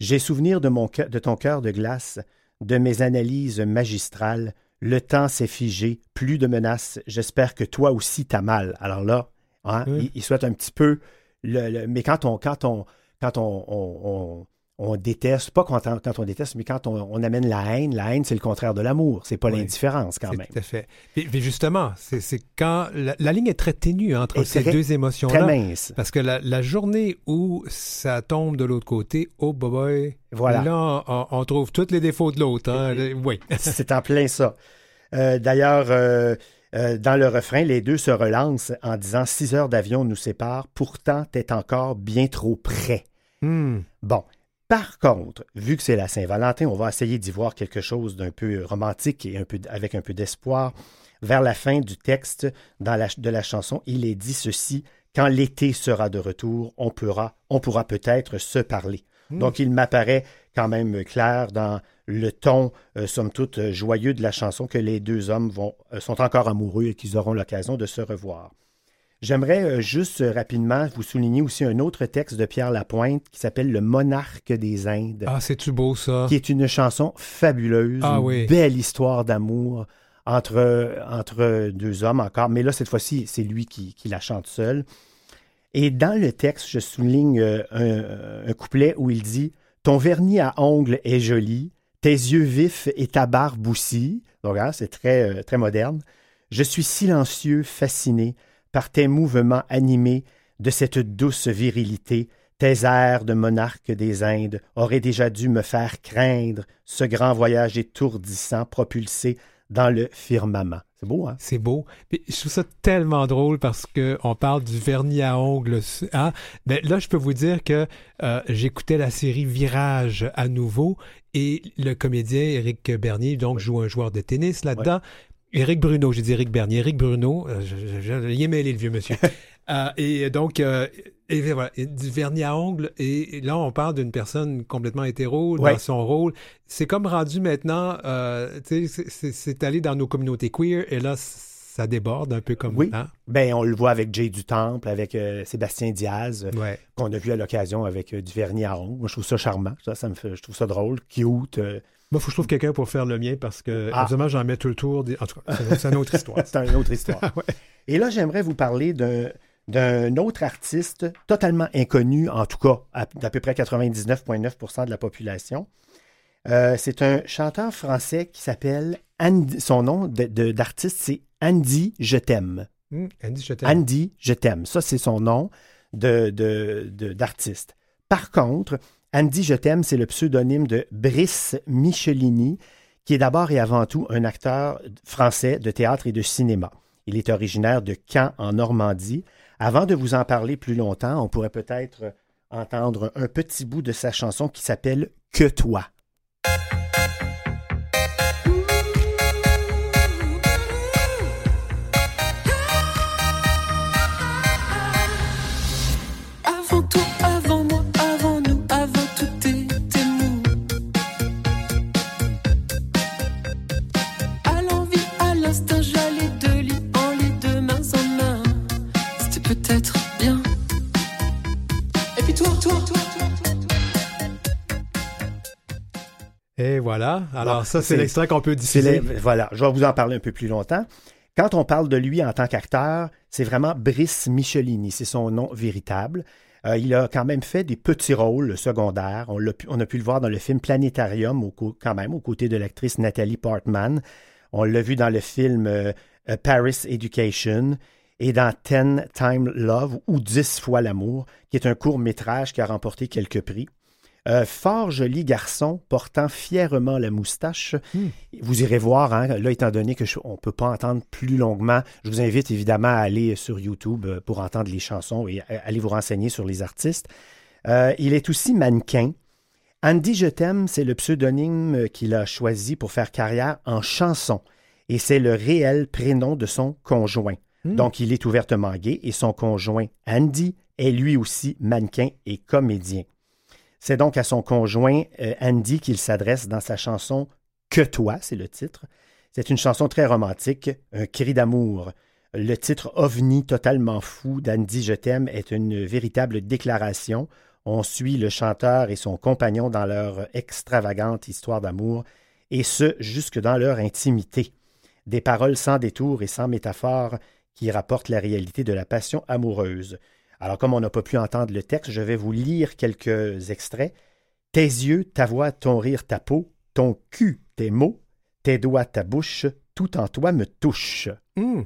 j'ai souvenir de, mon, de ton cœur de glace de mes analyses magistrales. Le temps s'est figé, plus de menaces. J'espère que toi aussi t'as mal. Alors là, hein, il, souhaite un petit peu. Le, mais quand on, quand on, quand on, on déteste, pas quand on, quand on déteste, mais quand on, amène la haine, la haine, c'est le contraire de l'amour. C'est pas l'indifférence, quand même.
Tout à fait. Mais, justement, c'est quand. La, ligne est très ténue entre ces deux émotions-là.
Très mince.
Parce que la, journée où ça tombe de l'autre côté, oh boy,
voilà.
là, on, trouve tous les défauts de l'autre. Hein. Oui.
c'est en plein ça. Euh, d'ailleurs, euh, euh, dans le refrain, les deux se relancent en disant Six heures d'avion nous séparent, pourtant t'es encore bien trop près.
Hmm.
Bon, par contre, vu que c'est la Saint-Valentin, on va essayer d'y voir quelque chose d'un peu romantique et un peu, avec un peu d'espoir. Vers la fin du texte dans de la chanson, il est dit ceci Quand l'été sera de retour, on pourra, on pourra peut-être se parler. Hmm. Donc, il m'apparaît quand même clair dans le ton, euh, somme toute, joyeux de la chanson que les deux hommes vont, euh, sont encore amoureux et qu'ils auront l'occasion de se revoir. J'aimerais euh, juste euh, rapidement vous souligner aussi un autre texte de Pierre Lapointe qui s'appelle Le monarque des Indes.
Ah, c'est-tu beau ça?
Qui est une chanson fabuleuse,
ah,
une belle histoire d'amour entre, entre deux hommes encore. Mais là, cette fois-ci, c'est lui qui, la chante seul. Et dans le texte, je souligne euh, un, couplet où il dit Ton vernis à ongles est joli, tes yeux vifs et ta barbe aussi. Donc, hein, c'est très, très moderne. Je suis silencieux, fasciné par tes mouvements animés de cette douce virilité, tes airs de monarque des Indes auraient déjà dû me faire craindre ce grand voyage étourdissant propulsé dans le firmament. C'est beau, hein?
C'est beau. je trouve ça tellement drôle parce qu'on parle du vernis à ongles. Hein? Ben, là, je peux vous dire que euh, j'écoutais la série Virage à nouveau et le comédien Éric Bernier donc joue un joueur de tennis là-dedans. Éric Bruno, j'ai dit Éric Bernier. Éric Bruno, euh, j'ai mêlé le vieux monsieur. Euh, et donc, euh, et voilà, du vernis à ongles. Et, là, on parle d'une personne complètement hétéro dans son rôle. C'est comme rendu maintenant, c'est allé dans nos communautés queer. Et là, ça déborde un peu comme
oui. Ben, on le voit avec Jay du Temple, avec Sébastien Diaz, qu'on a vu à l'occasion avec du vernis à ongles. Moi, je trouve ça charmant. Ça, ça me fait, je trouve ça drôle, cute.
Moi, il faut que je trouve quelqu'un pour faire le mien parce que, ah. évidemment, j'en mets tout le tour. En tout cas, c'est une autre histoire.
c'est une autre histoire. Et là, j'aimerais vous parler d'un autre artiste totalement inconnu, en tout cas d'à peu près 99,9% de la population. Euh, c'est un chanteur français qui s'appelle Andy. Son nom d'artiste, c'est Andy Je t'aime.
Hmm, Andy Je t'aime.
Andy Je t'aime. Ça, c'est son nom d'artiste. Par contre, Andy Je t'aime, c'est le pseudonyme de Brice Michelini, qui est d'abord et avant tout un acteur français de théâtre et de cinéma. Il est originaire de Caen, en Normandie. Avant de vous en parler plus longtemps, on pourrait peut-être entendre un petit bout de sa chanson qui s'appelle Que toi.
Voilà. Alors,
Bon,
ça, c'est l'extrait qu'on peut
les- voilà, je vais vous en parler un peu plus longtemps. Quand on parle de lui en tant qu'acteur, c'est vraiment Brice Michelini, c'est son nom véritable. Euh, il a quand même fait des petits rôles secondaires. On, l'a pu- on a pu le voir dans le film Planétarium, au quand même, aux côtés de l'actrice Nathalie Portman. On l'a vu dans le film euh, Paris Education et dans Ten Time Love ou Dix fois l'amour, qui est un court métrage qui a remporté quelques prix. Euh, fort joli garçon portant fièrement la moustache. Vous irez voir, hein, là, étant donné que je- on ne peut pas entendre plus longuement, je vous invite évidemment à aller sur YouTube euh, pour entendre les chansons et à- aller vous renseigner sur les artistes. Euh, il est aussi mannequin. Andy Je t'aime, c'est le pseudonyme qu'il a choisi pour faire carrière en chanson. Et c'est le réel prénom de son conjoint.
Hmm.
Donc, il est ouvertement gay et son conjoint, Andy, est lui aussi mannequin et comédien. C'est donc à son conjoint euh, Andy qu'il s'adresse dans sa chanson Que toi, c'est le titre. C'est une chanson très romantique, un cri d'amour. Le titre OVNI totalement fou d'Andy Je t'aime est une véritable déclaration. On suit le chanteur et son compagnon dans leur extravagante histoire d'amour, et ce, jusque dans leur intimité. Des paroles sans détour et sans métaphore qui rapportent la réalité de la passion amoureuse. Alors, comme on n'a pas pu entendre le texte, je vais vous lire quelques extraits. Tes yeux, ta voix, ton rire, ta peau, ton cul, tes mots, tes doigts, ta bouche, tout en toi me touche.
Hmm.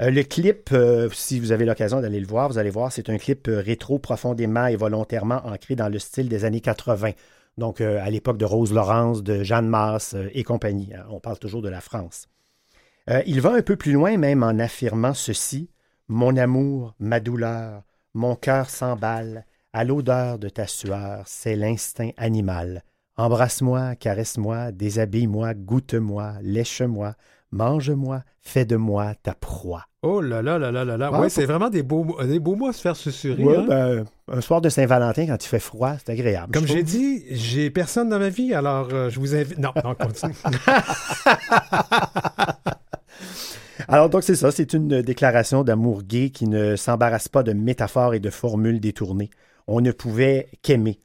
Euh, le clip, euh, si vous avez l'occasion d'aller le voir, vous allez voir, c'est un clip euh, rétro profondément et volontairement ancré dans le style des années 80. Donc, euh, à l'époque de Rose Laurence, de Jeanne euh, et compagnie. On parle toujours de la France. Il va un peu plus loin même en affirmant ceci. Mon amour, ma douleur, mon cœur s'emballe à l'odeur de ta sueur, c'est l'instinct animal. Embrasse-moi, caresse-moi, déshabille-moi, goûte-moi, lèche-moi, mange-moi, fais de moi ta proie.
Oh là là là là là là.
Ouais,
Ouais, c'est vraiment des beaux, mots- des beaux mots à se faire susurrer.
Ouais,
hein.
ben, un soir de Saint-Valentin, quand il fait froid, c'est agréable.
Comme j'ai dit, j'ai personne dans ma vie, alors euh, je vous invite. Non, non, continue.
Alors, donc, c'est ça. C'est une déclaration d'amour gay qui ne s'embarrasse pas de métaphores et de formules détournées. On ne pouvait qu'aimer.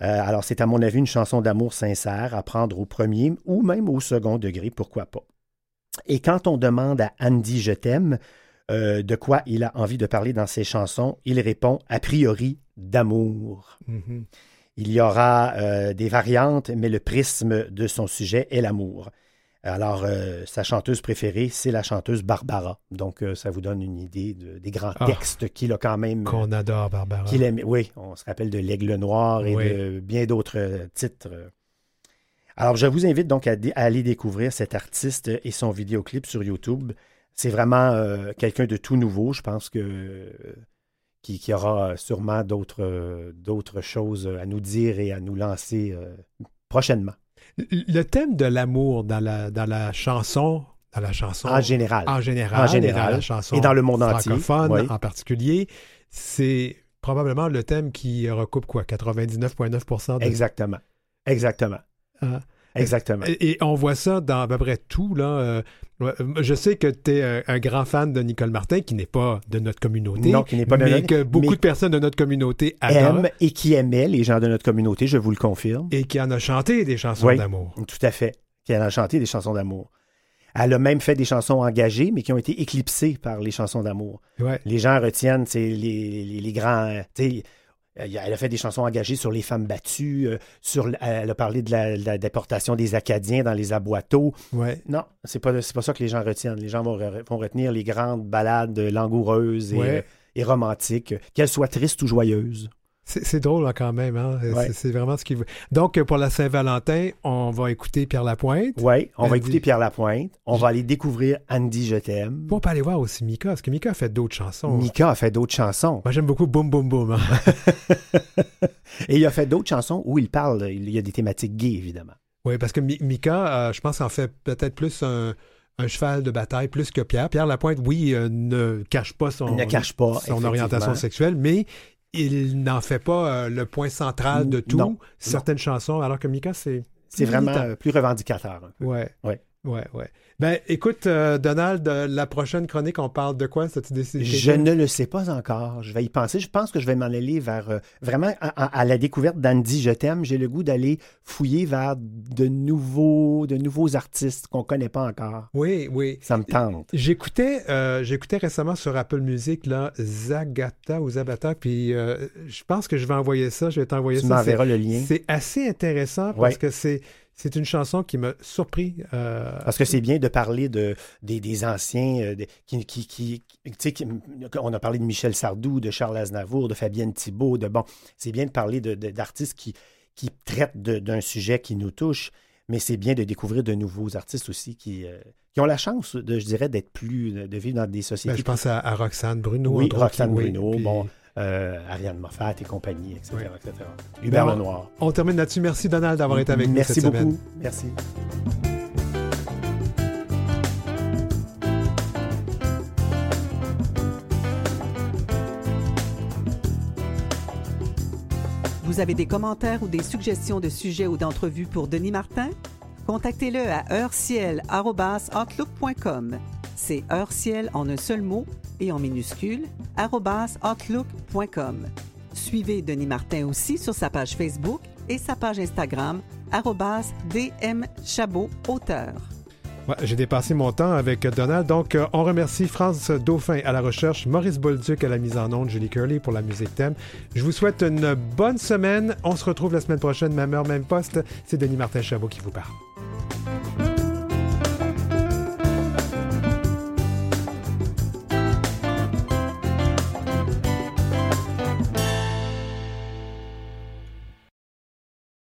Euh, alors, c'est à mon avis une chanson d'amour sincère à prendre au premier ou même au second degré, pourquoi pas. Et quand on demande à Andy Je t'aime euh, de quoi il a envie de parler dans ses chansons, il répond a priori d'amour.
Mhm.
Il y aura euh, des variantes, mais le prisme de son sujet est l'amour. Alors, euh, sa chanteuse préférée, c'est la chanteuse Barbara. Donc, euh, ça vous donne une idée de- des grands
Ah.
textes qu'il a quand même. euh,
Qu'on adore, Barbara.
qu'il aime. Oui, on se rappelle de L'Aigle Noir et
Oui.
de bien d'autres titres. Alors, je vous invite donc à, aller découvrir cet artiste et son vidéoclip sur YouTube. C'est vraiment euh, quelqu'un de tout nouveau. Je pense que qui, qui aura sûrement d'autres choses à nous dire et à nous lancer prochainement.
Le- thème de l'amour dans la, dans la chanson, dans la chanson.
En général.
En général.
En
et dans
général.
la chanson.
Et dans le monde entier,
francophone
oui.
en particulier. C'est probablement le thème qui recoupe quoi 99,9% de
Exactement. Exactement.
Ah.
Exactement.
Et, et on voit ça dans à peu près tout. Là. Euh, ouais, je sais que tu es un, un grand fan de Nicole Martin, qui n'est pas de notre communauté,
Non, qui n'est pas de
mais
notre-
que beaucoup
mais-
de personnes de notre communauté adorent
Aime et qui aimait les gens de notre communauté, je vous le confirme.
et qui en a chanté des chansons
Oui.
d'amour.
Tout à fait. Qui a chanté des chansons d'amour. Elle a même fait des chansons engagées, mais qui ont été éclipsées par les chansons d'amour.
Ouais.
Les gens retiennent les, les grands. Euh, Elle a fait des chansons engagées sur les femmes battues, euh, sur, elle a parlé de la, de la déportation des Acadiens dans les aboiteaux.
Ouais.
Non, c'est pas, pas ça que les gens retiennent. Les gens vont, re- vont retenir les grandes ballades langoureuses et,
Ouais.
euh, et romantiques, qu'elles soient tristes ou joyeuses.
C'est drôle hein, quand même. Hein?
Ouais.
C'est- vraiment ce qu'il veut. Donc, pour la Saint-Valentin, on va écouter Pierre Lapointe.
Oui, on va écouter Pierre Lapointe. On va aller découvrir Andy Je t'aime.
On peut aller voir aussi Mika, parce que Mika a fait d'autres chansons.
Mika a fait d'autres chansons.
Moi, j'aime beaucoup Boum Boum Boum. hein.
Et il a fait d'autres chansons où il parle, il y a des thématiques gays, évidemment.
oui, parce que Mi- Mika, euh, je pense, en fait peut-être plus un, un cheval de bataille plus que Pierre. Pierre Lapointe, oui, euh, ne cache pas son,
ne cache pas,
son orientation sexuelle, mais il n'en fait pas euh, le point central de tout.
Non,
Certaines chansons, alors que Mika, c'est.
C'est vraiment euh, plus revendicateur.
Ouais.
Ouais.
Ouais. Ben, écoute, euh, Donald, euh, la prochaine chronique, on parle de quoi? Ça, tu décides?
Je ne le sais pas encore. Je vais y penser. Je pense que je vais m'en aller vers euh, vraiment à, la découverte d'Andy Je t'aime. J'ai le goût d'aller fouiller vers de nouveaux, de nouveaux artistes qu'on ne connaît pas encore.
Oui, oui.
Ça me tente.
J'écoutais, euh, j'écoutais récemment sur Apple Music là, Zagata ou Zabata, puis je pense que je vais envoyer ça. Je vais t'envoyer
Tu
ça.
m'enverras
C'est-
le lien.
C'est assez intéressant parce
Ouais.
que c'est c'est une chanson qui m'a surpris. euh,
Parce que c'est bien de parler de, des, des anciens, euh, qui, qui, qui- tu sais, qui- on a parlé de Michel Sardou, de Charles Aznavour, de Fabienne Thibault, de bon, c'est bien de parler de- d'artistes qui, qui traitent d'un sujet qui nous touche, mais c'est bien de découvrir de nouveaux artistes aussi qui, euh, qui ont la chance, de, je dirais, d'être plus, de vivre dans des sociétés.
ben, je pense à, à Roxane Bruno.
oui, Roxane
oui,
Bruno,
puis
bon, euh, Ariane Moffat et compagnie, etc.
Oui.
etc. Hubert
Ben,
Lenoir.
On termine là-dessus. Merci Donald d'avoir été avec nous
Merci
cette
beaucoup.
semaine.
Merci.
Vous avez des commentaires ou des suggestions de sujets ou d'entrevues pour Denis Martin? Contactez-le à heurciel.outlook.com. C'est heurciel en un seul mot et en minuscule, outlook.com. Suivez Denis Martin aussi sur sa page Facebook et sa page Instagram, arobase dmchabot auteur.
J'ai dépassé mon temps avec Donald. Donc, euh, on remercie France Dauphin à la recherche, Maurice Bolduc à la mise en onde, Julie Curley pour la musique thème. Je vous souhaite une bonne semaine. On se retrouve la semaine prochaine, même heure, même poste. C'est Denis Martin Chabot qui vous parle.